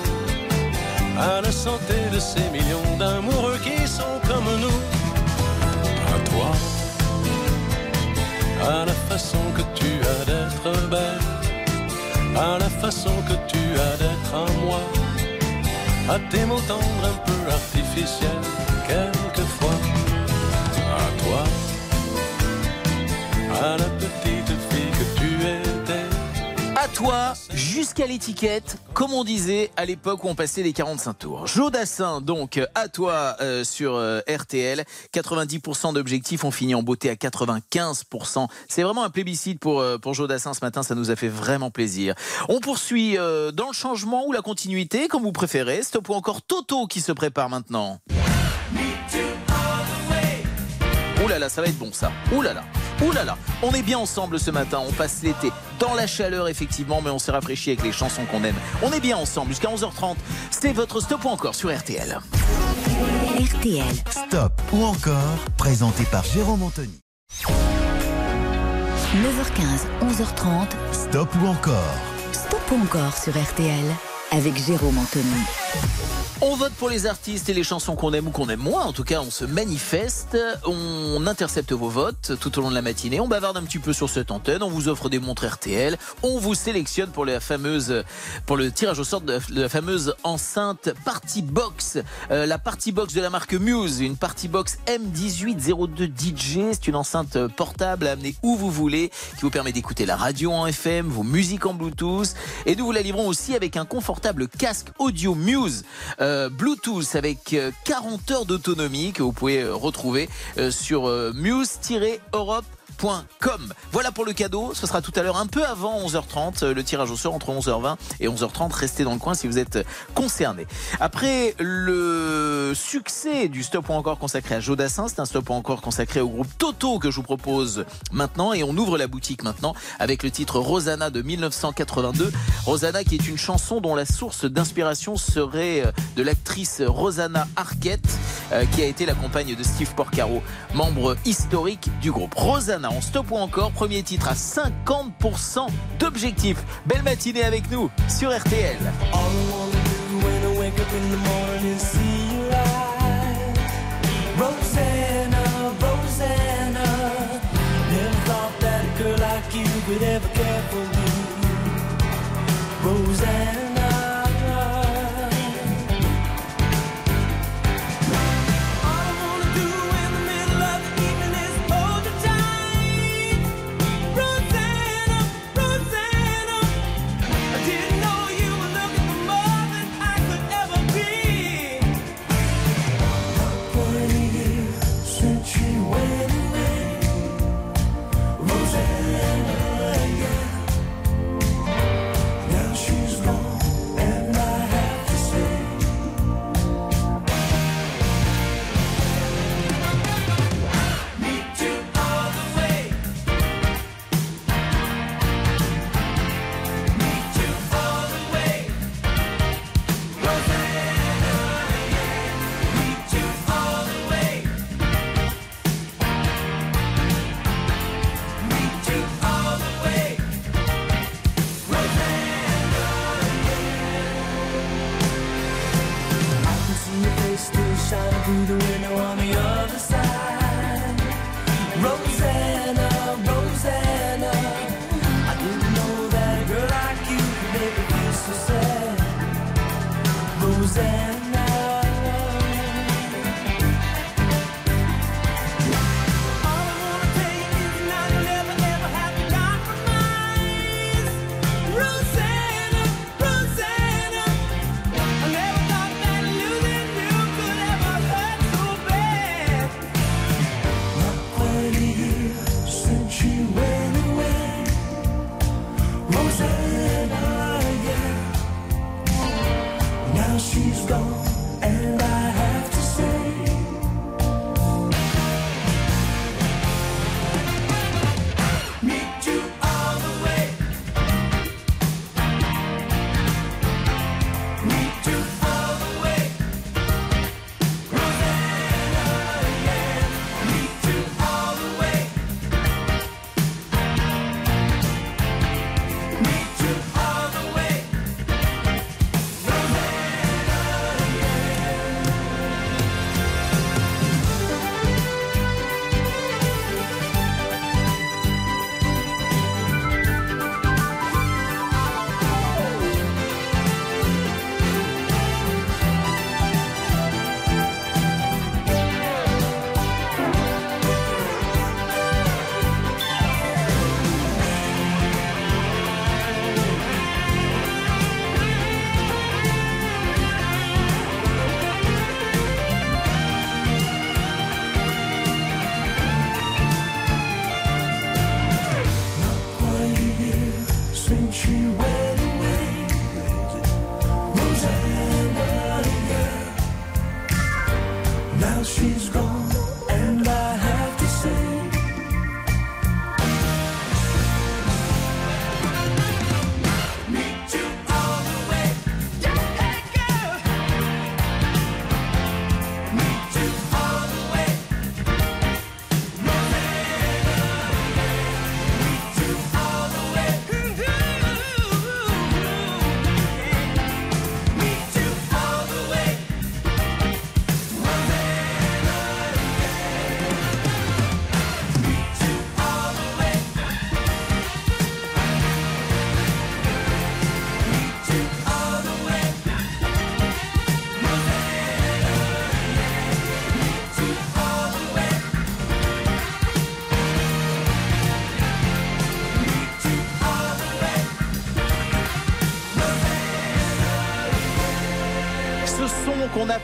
à la santé de ces millions d'amoureux qui sont comme nous, à toi, à la façon que tu as d'être belle, à la façon que tu as d'être à moi, à tes mots tendres un peu artificiels, quelquefois, à toi, à la petite À toi jusqu'à l'étiquette, comme on disait à l'époque où on passait les 45 tours. Jodassin, donc, à toi euh, sur euh, RTL. 90% d'objectifs ont fini en beauté à 95%. C'est vraiment un plébiscite pour, euh, Jodassin ce matin, ça nous a fait vraiment plaisir. On poursuit dans le changement ou la continuité, comme vous préférez. Stop ou encore Toto qui se prépare maintenant. Ouh là là, ça va être bon ça. Ouh. Ouh là là. On est bien ensemble ce matin. On passe l'été dans la chaleur effectivement, mais on s'est rafraîchi avec les chansons qu'on aime. On est bien ensemble jusqu'à 11h30. C'est votre stop ou encore sur RTL. RTL. Stop ou encore, présenté par Jérôme Anthony. 9h15, 11h30. Stop ou encore Stop ou encore sur RTL avec Jérôme Anthony. On vote pour les artistes et les chansons qu'on aime ou qu'on aime moins. En tout cas, on se manifeste, on intercepte vos votes tout au long de la matinée, on bavarde un petit peu sur cette antenne, on vous offre des montres RTL, on vous sélectionne pour la fameuse, pour le tirage au sort de la fameuse enceinte Party Box, Euh, la Party Box de la marque Muse, une Party Box M1802 DJ. C'est une enceinte portable à amener où vous voulez, qui vous permet d'écouter la radio en FM, vos musiques en Bluetooth, et nous vous la livrons aussi avec un confortable casque audio Muse. euh, Bluetooth avec euh, 40 heures d'autonomie que vous pouvez euh, retrouver euh, sur euh, muse-europe. Voilà pour le cadeau. Ce sera tout à l'heure un peu avant 11h30. euh, Le tirage au sort entre 11h20 et 11h30. Restez dans le coin si vous êtes concerné. Après le succès du stop ou encore consacré à Jodassin, c'est un stop ou encore consacré au groupe Toto que je vous propose maintenant. Et on ouvre la boutique maintenant avec le titre Rosanna de 1982. Rosanna qui est une chanson dont la source d'inspiration serait euh, de l'actrice Rosanna Arquette euh, qui a été la compagne de Steve Porcaro, membre historique du groupe. Rosanna, en stop encore, premier titre à 50% d'objectifs. Belle matinée avec nous sur RTL. shining through the window on the other side. Rosanna, Rosanna, I didn't know that a girl like you could make me feel so sad. Rosanna. Rosanna, yeah. Now she's gone.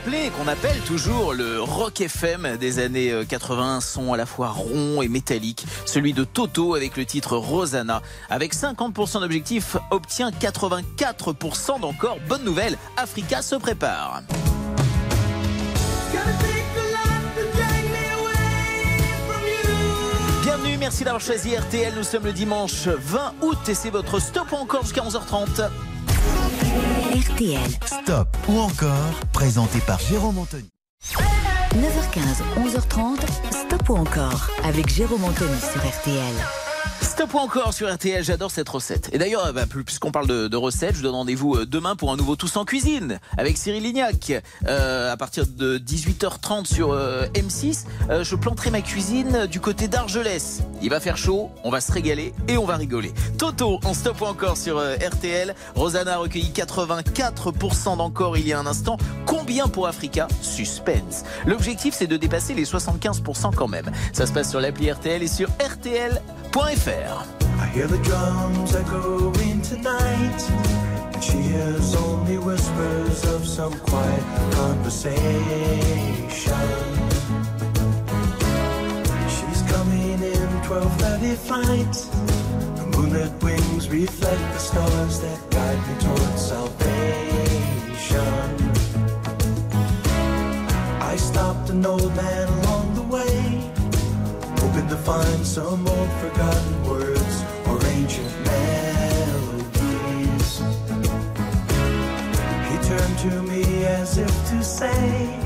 Qu'on appelle toujours le rock FM des années euh, 80, son à la fois rond et métallique, celui de Toto avec le titre Rosanna. Avec 50% d'objectifs, obtient 84% d'encore. Bonne nouvelle, Africa se prépare. Bienvenue, merci d'avoir choisi RTL. Nous sommes le dimanche 20 août et c'est votre stop encore jusqu'à 11h30. RTL, Stop ou encore, présenté par Jérôme Anthony. 9h15, 11h30, Stop ou encore avec Jérôme Anthony sur RTL. Stop encore sur RTL, j'adore cette recette. Et d'ailleurs, bah, puisqu'on parle de, recettes, je vous donne rendez-vous euh, demain pour un nouveau Tous en cuisine avec Cyril Lignac. Euh, à partir de 18h30 sur euh, M6, euh, je planterai ma cuisine du côté d'Argelès. Il va faire chaud, on va se régaler et on va rigoler. Toto en Stop encore sur RTL. Rosanna a recueilli 84% d'encore il y a un instant. Combien pour Africa? Suspense. L'objectif, c'est de dépasser les 75% quand même. Ça se passe sur l'appli RTL et sur I hear the drums echoing tonight, and she hears only whispers of some quiet conversation. She's coming in 12:30 flight. The moonlit wings reflect the stars that guide me towards salvation. I stopped an old man along hoping to find some old forgotten words or ancient melodies. He turned to me as if to say,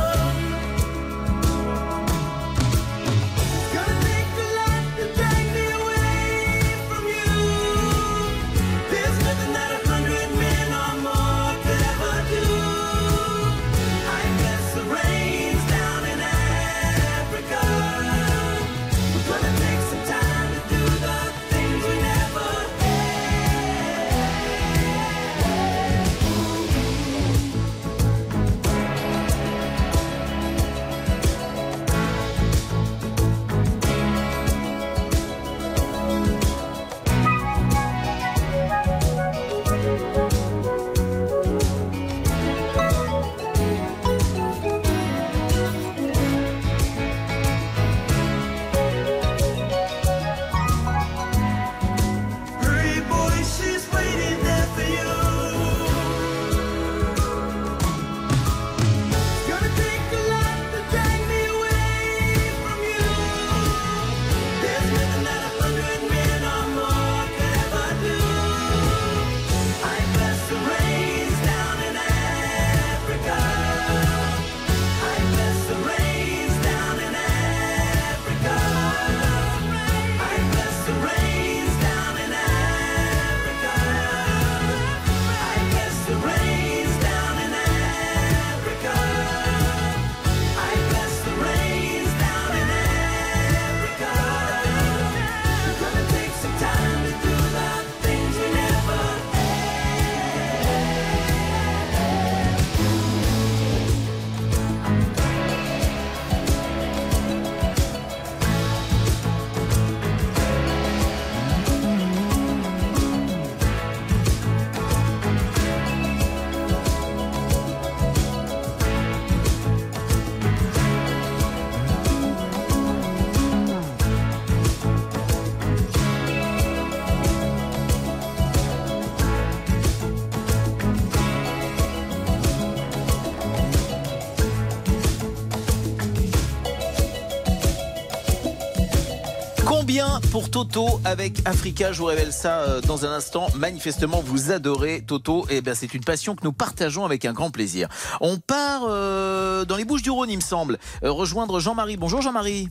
Toto avec Africa Je vous révèle ça euh, dans un instant. Manifestement, vous adorez Toto. Et ben, c'est une passion que nous partageons avec un grand plaisir. On part euh, dans les Bouches du Rhône, il me semble, euh, rejoindre Jean-Marie. Bonjour Jean-Marie.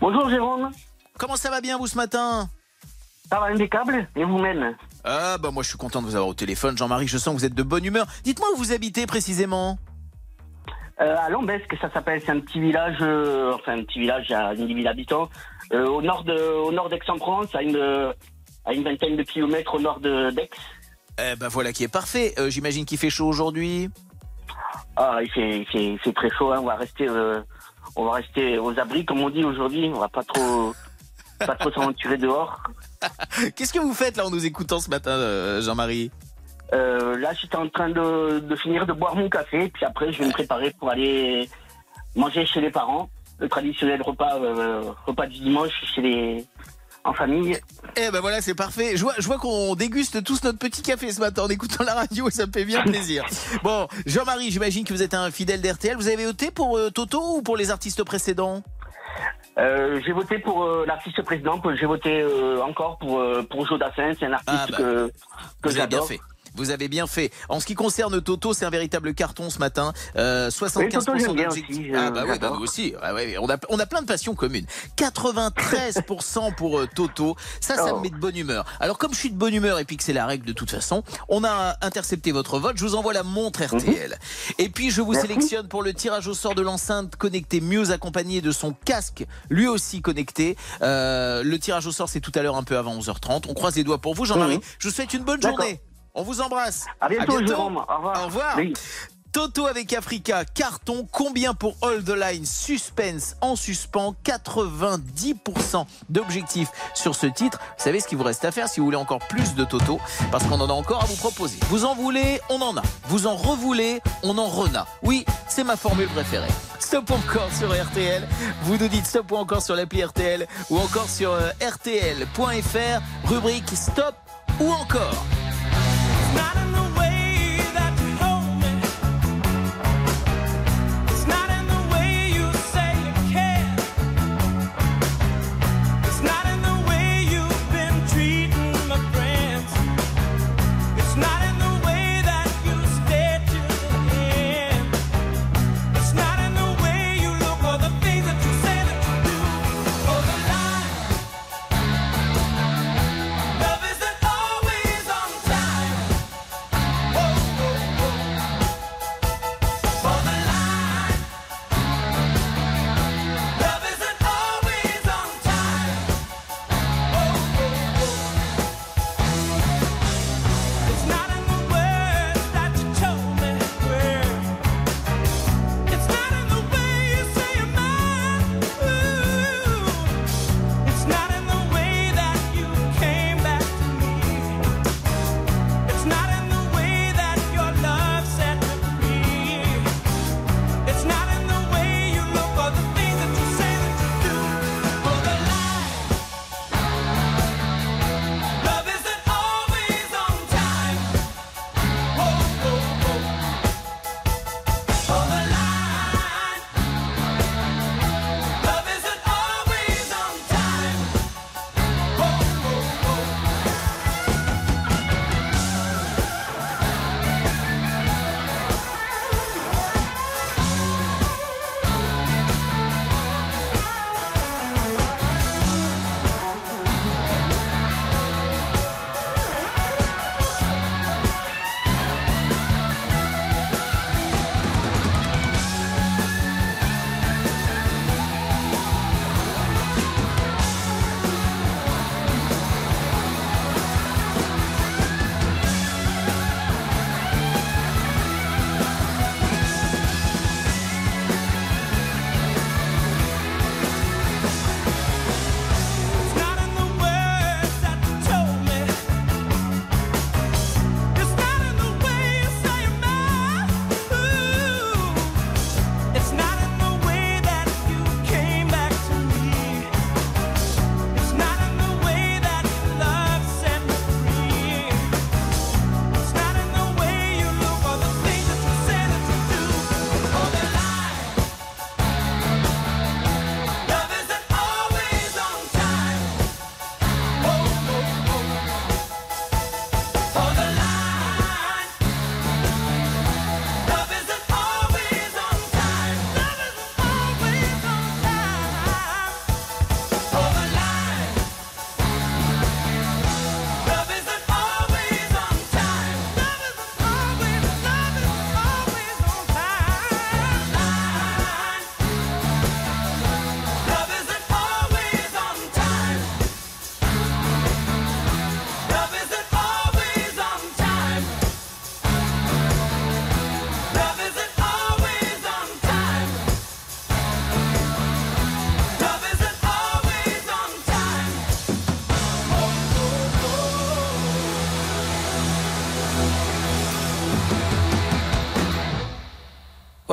Bonjour Jérôme, Comment ça va bien vous ce matin? Ça va impeccable et vous-même? Ah bah moi je suis content de vous avoir au téléphone, Jean-Marie. Je sens que vous êtes de bonne humeur. Dites-moi où vous habitez précisément. euh, À Lombesque, ça s'appelle, c'est un petit village, euh, enfin un petit village à 10 000 habitants, euh, au nord de, au nord d'Aix-en-Provence, à une, à une vingtaine de kilomètres au nord de d'Aix. Eh ben voilà qui est parfait. Euh, J'imagine qu'il fait chaud aujourd'hui. Ah, il fait, il fait, il fait très chaud, hein, on va rester, euh, on va rester aux abris comme on dit aujourd'hui, on va pas trop, pas trop s'aventurer dehors. Qu'est-ce que vous faites là en nous écoutant ce matin, Jean-Marie? Là, j'étais en train de, de finir de boire mon café, puis après, je vais me préparer pour aller manger chez les parents. Le traditionnel repas, euh, repas du dimanche chez les, en famille. Eh ben voilà, c'est parfait. Je vois, je vois qu'on déguste tous notre petit café ce matin en écoutant la radio et ça me fait bien plaisir. Bon, Jean-Marie, j'imagine que vous êtes un fidèle d'RTL. Vous avez voté pour euh, Toto ou pour les artistes précédents? Euh, j'ai voté pour euh, l'artiste président, j'ai voté encore pour, pour Joe Dassin, c'est un artiste Ah, bah, que, que j'adore. Vous avez bien fait. En ce qui concerne Toto, c'est un véritable carton ce matin. Euh, 75% Oui, Toto, j'aime bien d'objectifs. Ah bah oui, bah aussi. Ah ouais, on, a, on a plein de passions communes. 93% pour euh, Toto. Ça, ça Oh. me met de bonne humeur. Alors comme je suis de bonne humeur et puis que c'est la règle de toute façon, on a intercepté votre vote. Je vous envoie la montre RTL. Et puis je vous Merci. sélectionne pour le tirage au sort de l'enceinte connectée mieux accompagnée de son casque, lui aussi connecté. Euh, le tirage au sort, c'est tout à l'heure un peu avant 11h30. On croise les doigts pour vous, Jean-Marie. Mhm. Je vous souhaite une bonne journée. On vous embrasse. À bientôt, Jérôme. Au revoir. Au revoir. Oui. Toto avec Africa, carton, combien pour Hold the Line Suspense en suspens, 90% d'objectifs sur ce titre. Vous savez ce qu'il vous reste à faire si vous voulez encore plus de Toto, parce qu'on en a encore à vous proposer. Vous en voulez, on en a. Vous en revoulez, on en rena. Oui, c'est ma formule préférée. Stop encore sur RTL. Vous nous dites stop ou encore sur l'appli RTL ou encore sur euh, rtl.fr, rubrique stop ou encore. Love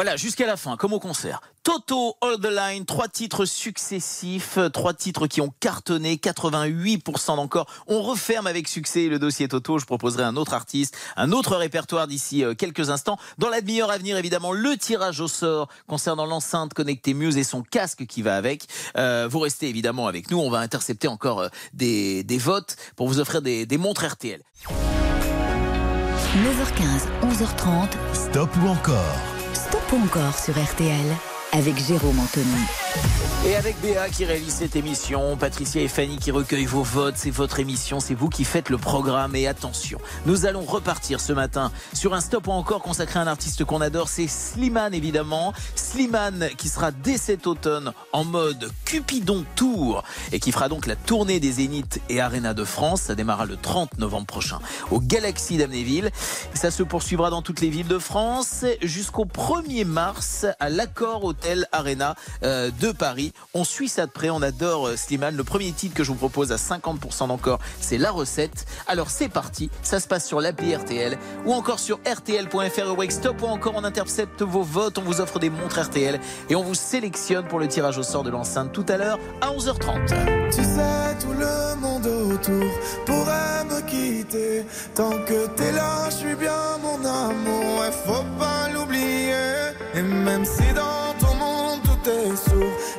Voilà, jusqu'à la fin, comme au concert. Toto, All the Line, trois titres successifs, euh, trois titres qui ont cartonné, 88% d'encore. On referme avec succès le dossier Toto. Je proposerai un autre artiste, un autre répertoire d'ici euh, quelques instants. Dans la demi-heure à venir, évidemment, le tirage au sort concernant l'enceinte connectée Muse et son casque qui va avec. Euh, vous restez évidemment avec nous. On va intercepter encore des, des votes pour vous offrir des, des montres RTL. 9h15, 11h30. Stop ou encore Ou encore sur RTL avec Jérôme Anthony. Et avec Béa qui réalise cette émission, Patricia et Fanny qui recueillent vos votes, c'est votre émission, c'est vous qui faites le programme. Et attention, nous allons repartir ce matin sur un stop ou encore consacré à un artiste qu'on adore, c'est Slimane évidemment. Slimane qui sera dès cet automne en mode Cupidon Tour et qui fera donc la tournée des Zénith et Arena de France. Ça démarrera le 30 novembre prochain au Galaxy d'Amnéville. Ça se poursuivra dans toutes les villes de France jusqu'au 1er mars à l'Accord Hotel Arena euh, de Paris. On suit ça de près, on adore euh, Slimane. Le premier titre que je vous propose à 50% d'encore, c'est La Recette. Alors c'est parti, ça se passe sur l'appli RTL ou encore sur rtl.fr ou Stop ou encore on intercepte vos votes, on vous offre des montres RTL et on vous sélectionne pour le tirage au sort de l'enceinte tout à l'heure à 11h30. Tu sais, tout le monde autour pourrait me quitter. Tant que t'es là, je suis bien mon amour. Faut pas l'oublier. Et même si dans ton monde tout est sourd,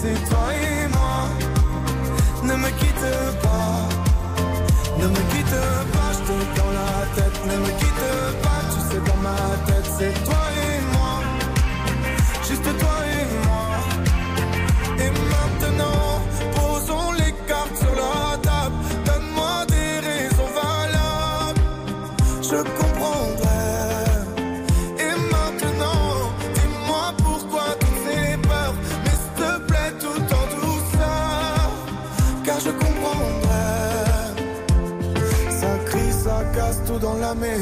c'est toi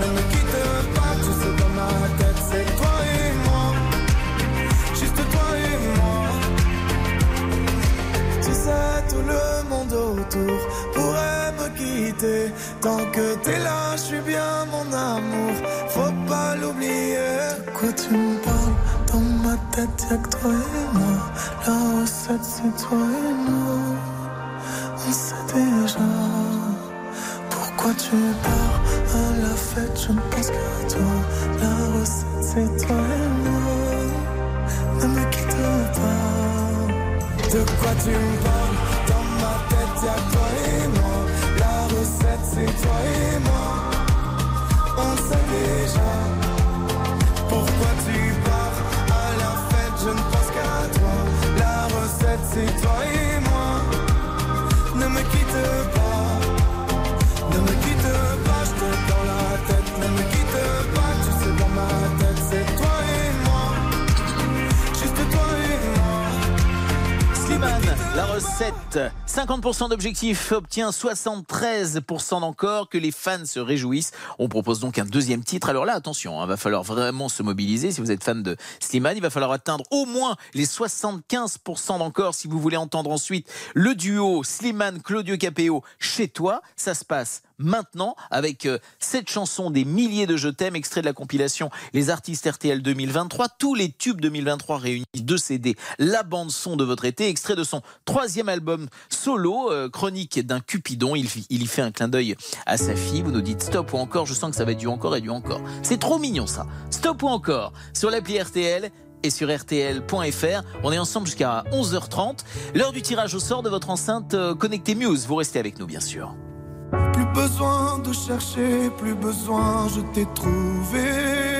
Ne me quitte pas Tu sais dans ma tête c'est toi et moi Juste toi et moi tu sais, tout le monde autour pourrait me quitter. Tant que t'es là, je suis bien mon amour. Faut pas l'oublier. De quoi tu me parles? Dans ma tête, y'a que toi et moi. La recette, c'est toi et moi. On sait déjà. Pourquoi tu pars fête Je ne pense qu'à toi. La recette, c'est toi et moi. Ne me quitte pas. De quoi tu me parles Dans ma tête y'a toi et moi La recette c'est toi et moi 7 50% d'objectifs obtient 73% d'encore, que les fans se réjouissent. On propose donc un deuxième titre. Alors là, attention, il va falloir vraiment se mobiliser. Si vous êtes fan de Slimane, il va falloir atteindre au moins les 75% d'encore si vous voulez entendre ensuite le duo Slimane-Claudio Capéo chez toi. Ça se passe maintenant avec euh, cette chanson des milliers de Je t'aime, extrait de la compilation Les artistes RTL 2023. Tous les tubes 2023 réunis, deux CD, la bande son de votre été, extrait de son troisième album solo, euh, Chronique d'un Cupidon. Il, y fait un clin d'œil à sa fille. Vous nous dites stop ou encore. Je sens que ça va être du encore et du encore. C'est trop mignon ça. Stop ou encore sur l'appli RTL et sur rtl.fr. On est ensemble jusqu'à 11h30. L'heure du tirage au sort de votre enceinte euh, connectée Muse. Vous restez avec nous, bien sûr. Plus besoin de chercher, plus besoin, je t'ai trouvé.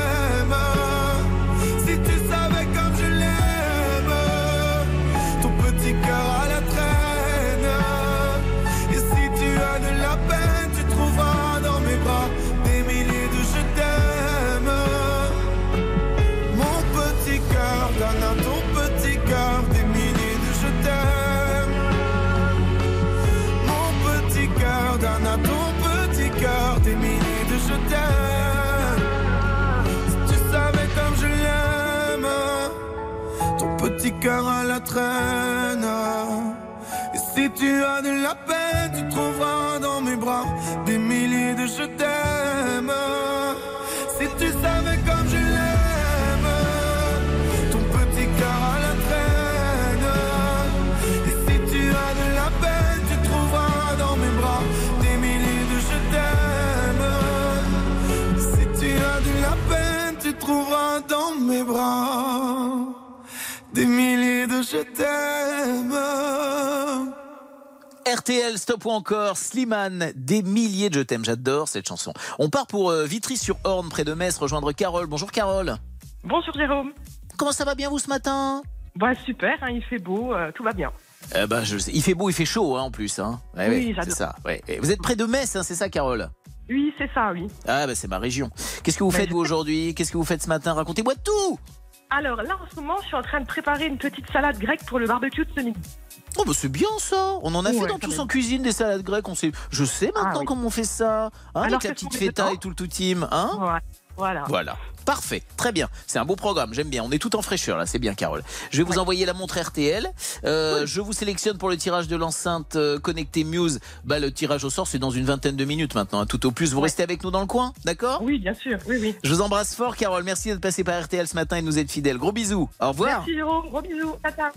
À la traîne. Et si tu as de la peine, tu trouveras dans mes bras des milliers de je je t'aime. RTL, stop ou encore, Slimane, des milliers de je t'aime, j'adore cette chanson. On part pour euh, Vitry-sur-Orne, près de Metz, rejoindre Carole. Bonjour Carole. Bonjour Jérôme. Comment ça va bien vous ce matin? Bah super, hein, il fait beau, euh, tout va bien. Je sais. Il fait beau, il fait chaud hein, en plus. Hein. Ouais, Oui, ouais, c'est j'adore. ça. ouais. Vous êtes près de Metz, hein, c'est ça Carole? Oui, c'est ça, oui. Ah bah c'est ma région. Qu'est-ce que vous Bah, faites je- vous aujourd'hui? Qu'est-ce que vous faites ce matin? Racontez-moi tout Alors là, en ce moment, je suis en train de préparer une petite salade grecque pour le barbecue de ce midi. Oh bah c'est bien ça On en a fait dans tous en cuisine des salades grecques. On sait... Je sais maintenant Ah, oui. comment on fait ça. Hein, Alors, avec la petite feta et tout le tout team. Hein? Ouais, voilà. Voilà. Parfait, très bien. C'est un beau programme, j'aime bien. On est tout en fraîcheur là, c'est bien Carole. Je vais vous envoyer la montre RTL. Euh, Je vous sélectionne pour le tirage de l'enceinte euh, connectée Muse. Bah, le tirage au sort, c'est dans une vingtaine de minutes maintenant. hein, Tout au plus, vous restez avec nous dans le coin, d'accord? Oui, bien sûr, oui, oui. Je vous embrasse fort Carole, merci d'être passé par RTL ce matin et de nous être fidèles. Gros bisous, au revoir. Merci Jérôme, gros bisous, tata.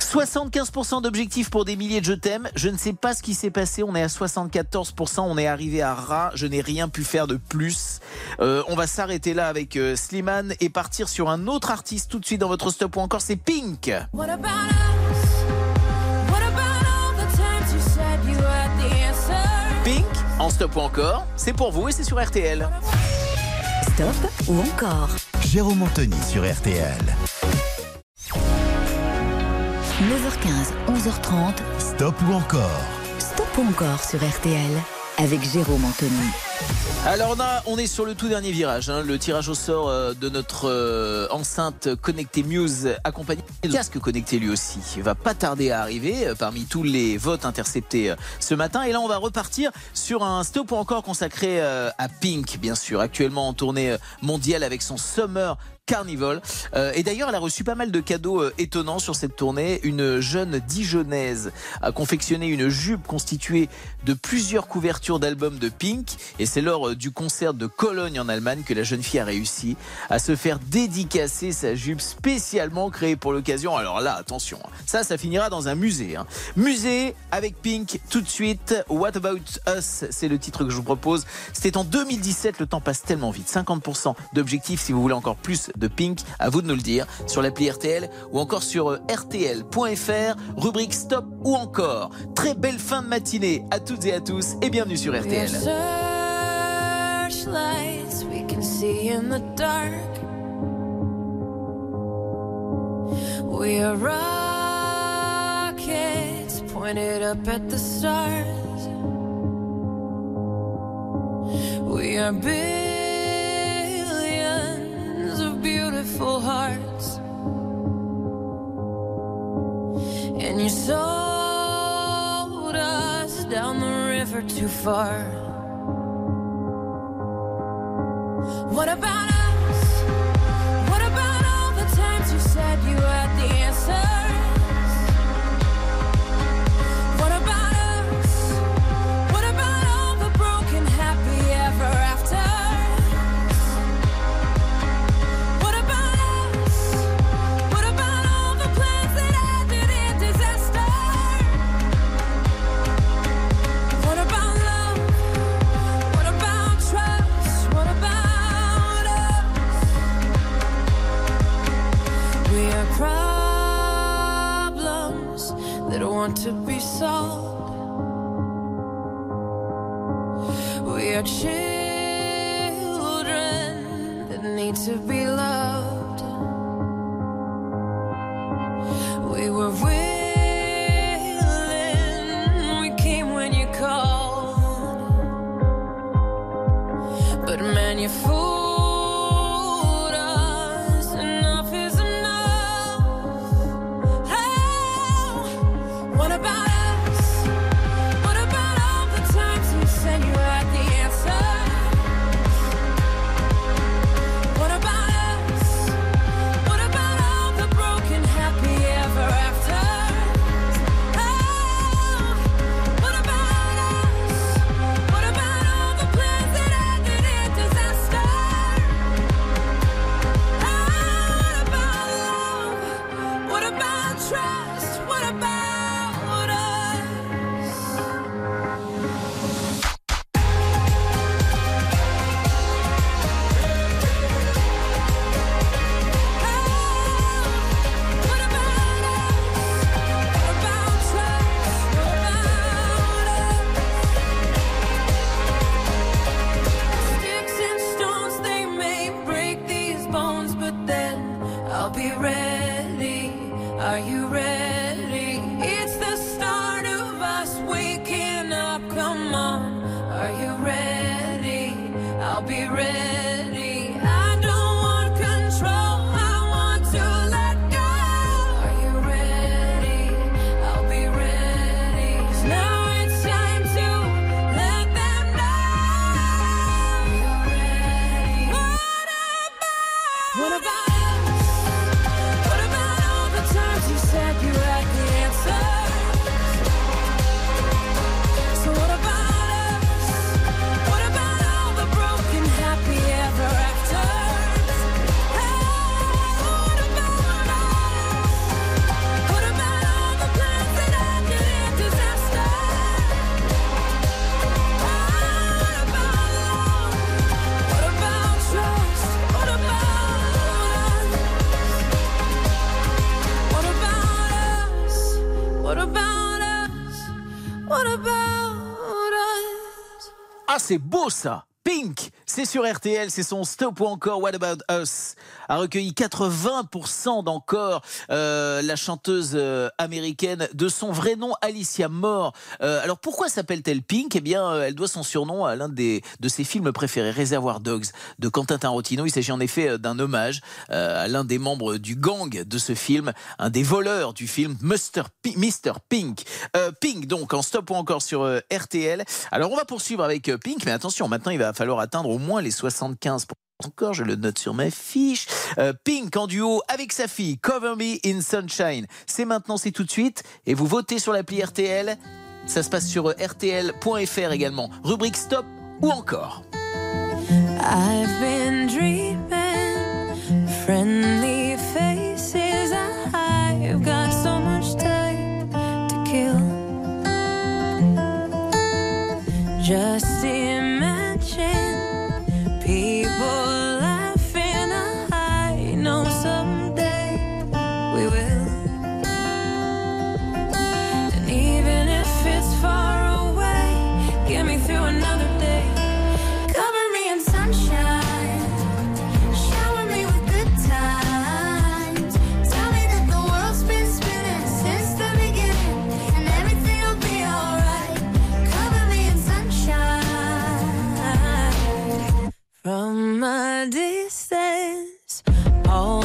75% d'objectifs pour des milliers de je t'aime. Je ne sais pas ce qui s'est passé. On est à 74%. On est arrivé à ras. Je n'ai rien pu faire de plus. Euh, on va s'arrêter là avec euh, Slimane et partir sur un autre artiste tout de suite dans votre stop ou encore c'est Pink. What about us? What about all the times you said you had the answer? Pink En stop ou encore, c'est pour vous et c'est sur RTL. Stop ou encore? Jérôme Anthony sur RTL. 9h15, 11h30. Stop ou encore? Stop ou encore sur RTL avec Jérôme Anthony. Alors on, on est sur le tout dernier virage, hein, le tirage au sort euh, de notre euh, enceinte connectée Muse accompagné de casque connecté lui aussi. Va pas tarder à arriver euh, parmi tous les votes interceptés ce matin. Et là on va repartir sur un stop encore consacré à Pink, bien sûr, actuellement en tournée mondiale avec son Summer Carnival. Euh, et d'ailleurs, elle a reçu pas mal de cadeaux euh, étonnants sur cette tournée. Une jeune Dijonnaise a confectionné une jupe constituée de plusieurs couvertures d'albums de Pink. Et c'est lors euh, du concert de Cologne en Allemagne que la jeune fille a réussi à se faire dédicacer sa jupe spécialement créée pour l'occasion. Alors là, attention, hein. ça, ça finira dans un musée. hein. Musée avec Pink tout de suite. What About Us, c'est le titre que je vous propose. C'était en 2017, le temps passe tellement vite. 50% d'objectifs si vous voulez encore plus de Pink. À vous de nous le dire sur l'appli RTL ou encore sur euh, rtl.fr, rubrique stop ou encore. Très belle fin de matinée à toutes et à tous et bienvenue sur RTL. Searchlights we can see in the dark. We are rockets pointed up at the stars. We are billions beautiful hearts. And you sold us down the river too far. C'est beau ça. Pink, c'est sur RTL, c'est son Stop ou encore What About Us a recueilli 80% d'encore euh, la chanteuse euh, américaine de son vrai nom Alicia Moore. Euh, alors pourquoi s'appelle-t-elle Pink? Eh bien, elle doit son surnom à l'un des de ses films préférés, Reservoir Dogs de Quentin Tarantino. Il s'agit en effet d'un hommage à l'un des membres du gang de ce film, un des voleurs du film, Mr. Pi- Mr. Pink. Pink donc en Stop ou encore sur RTL. Alors on va poursuivre avec Pink, mais attention, maintenant il va falloir atteindre au moins les 75 encore, je le note sur ma fiche. Euh, Pink en duo avec sa fille, Cover Me in Sunshine. C'est maintenant, c'est tout de suite. Et vous votez sur l'appli RTL. Ça se passe sur euh, RTL.fr également. Rubrique Stop ou encore. I've been dreaming friendly faces. I've got so much time to kill. Just From a distance, all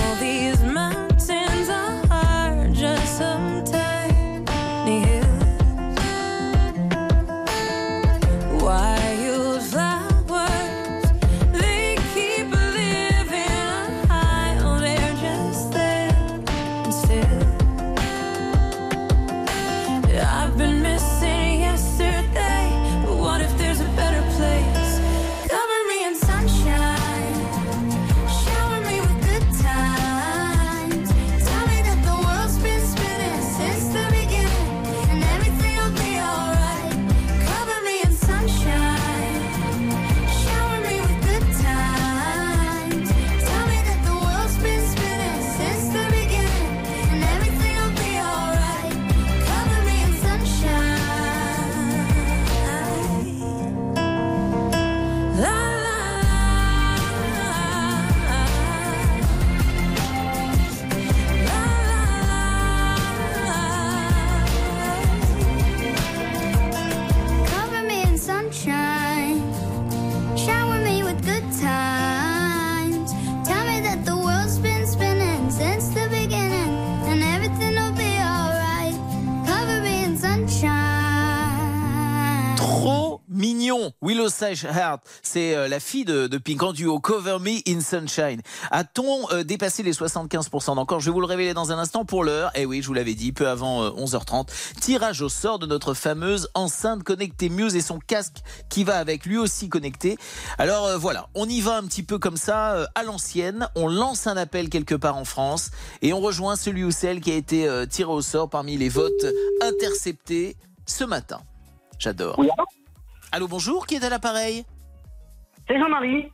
mignon. Willow Sage Heart, c'est euh, la fille de, de Pink en duo. Cover Me in Sunshine. A-t-on euh, dépassé les 75% d'encore? Je vais vous le révéler dans un instant pour l'heure. Eh oui, je vous l'avais dit, peu avant euh, 11h30. Tirage au sort de notre fameuse enceinte connectée Muse et son casque qui va avec lui aussi connecté. Alors euh, voilà, on y va un petit peu comme ça, euh, à l'ancienne. On lance un appel quelque part en France et on rejoint celui ou celle qui a été euh, tiré au sort parmi les votes interceptés ce matin. J'adore. Allô, bonjour, qui est à l'appareil C'est Jean-Marie.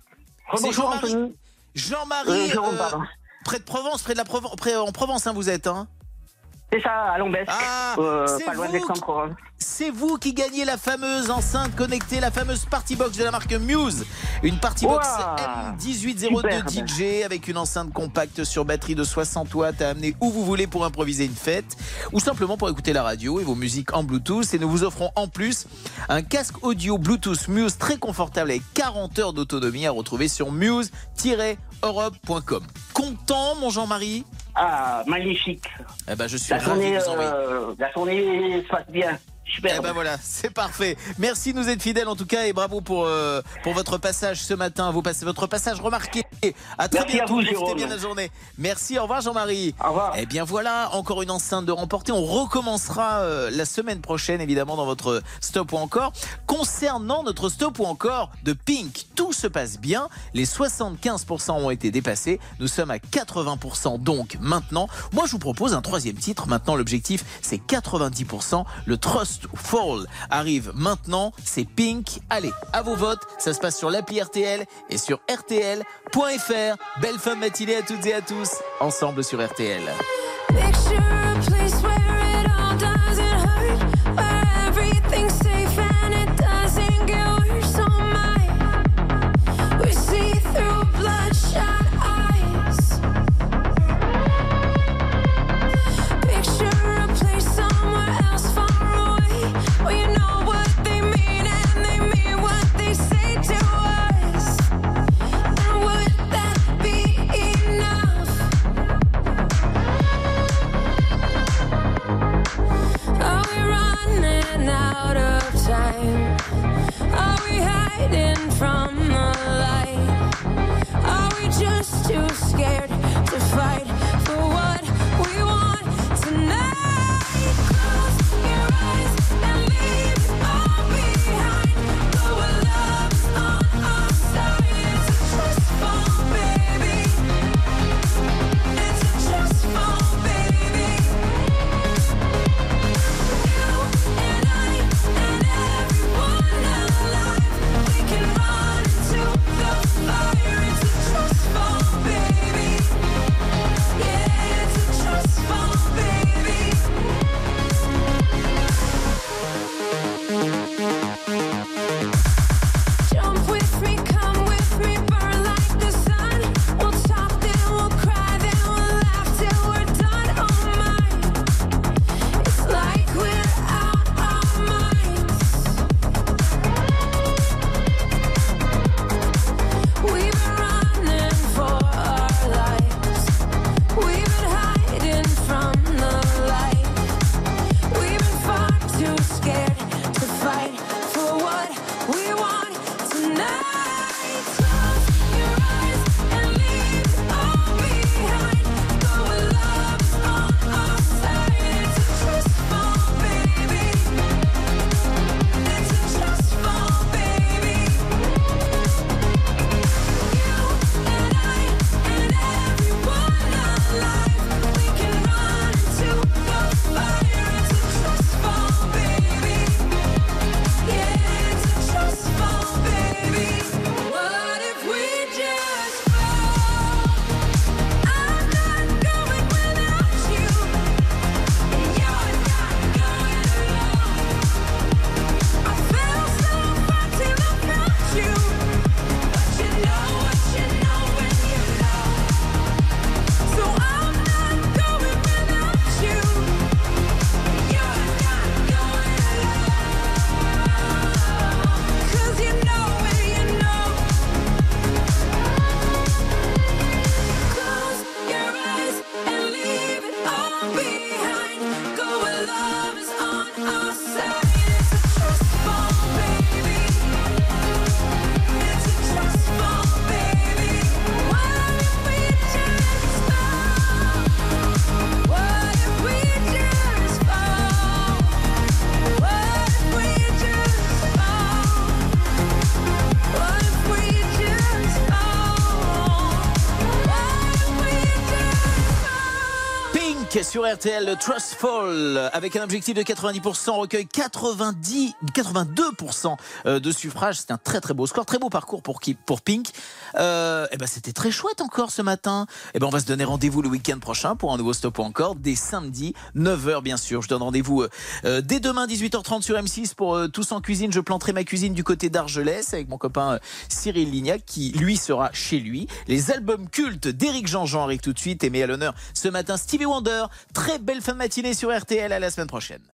C'est Rebonjour, Jean-Marie. Anthony. Jean-Marie, Euh, euh, près de Provence, près de la Proven- près- en Provence, hein, vous êtes, hein C'est ça, à Lombès. Ah, euh, pas loin vous d'Aix-en-Provence. C'est vous qui gagnez la fameuse enceinte connectée, la fameuse Party Box de la marque Muse. Une Party Box Ouah, M1802 superbe. DJ avec une enceinte compacte sur batterie de 60 watts à amener où vous voulez pour improviser une fête ou simplement pour écouter la radio et vos musiques en Bluetooth. Et nous vous offrons en plus un casque audio Bluetooth Muse très confortable avec 40 heures d'autonomie à retrouver sur muse-europe.com. Content, mon Jean-Marie? Ah, magnifique. Eh ben, je suis La ravi journée, de vous envoyer. euh, la journée se passe bien. Super. Eh ben voilà, c'est parfait. Merci de nous être fidèles en tout cas et bravo pour, euh, pour votre passage ce matin, vous passez votre passage remarqué. À très Merci à bientôt, vous, profitez Jérôme. bien la journée. Merci, au revoir Jean-Marie. Au revoir. Eh bien voilà, encore une enceinte de remporter. On recommencera euh, la semaine prochaine évidemment dans votre stop ou encore. Concernant notre stop ou encore de Pink, tout se passe bien. Les 75% ont été dépassés. Nous sommes à 80% donc maintenant. Moi je vous propose un troisième titre. Maintenant l'objectif c'est 90%. Le Trust Fall arrive maintenant. C'est Pink. Allez, à vos votes. Ça se passe sur l'appli RTL et sur RTL.fr. Belle fin de matinée à toutes et à tous. Ensemble sur RTL. RTL, le Trustful, avec un objectif de 90%, recueille 90, 82% euh, de suffrage. C'est un très très beau score, très beau parcours pour Pink. Euh, et ben c'était très chouette encore ce matin. Et ben on va se donner rendez-vous le week-end prochain pour un nouveau stop encore, dès samedi 9h bien sûr. Je donne rendez-vous euh, euh, dès demain 18h30 sur M6 pour euh, Tous en cuisine. Je planterai ma cuisine du côté d'Argelès avec mon copain euh, Cyril Lignac qui lui sera chez lui. Les albums cultes d'Éric Jean-Jean arrivent tout de suite et met à l'honneur ce matin Stevie Wonder. Très belle fin de matinée sur RTL. À la semaine prochaine.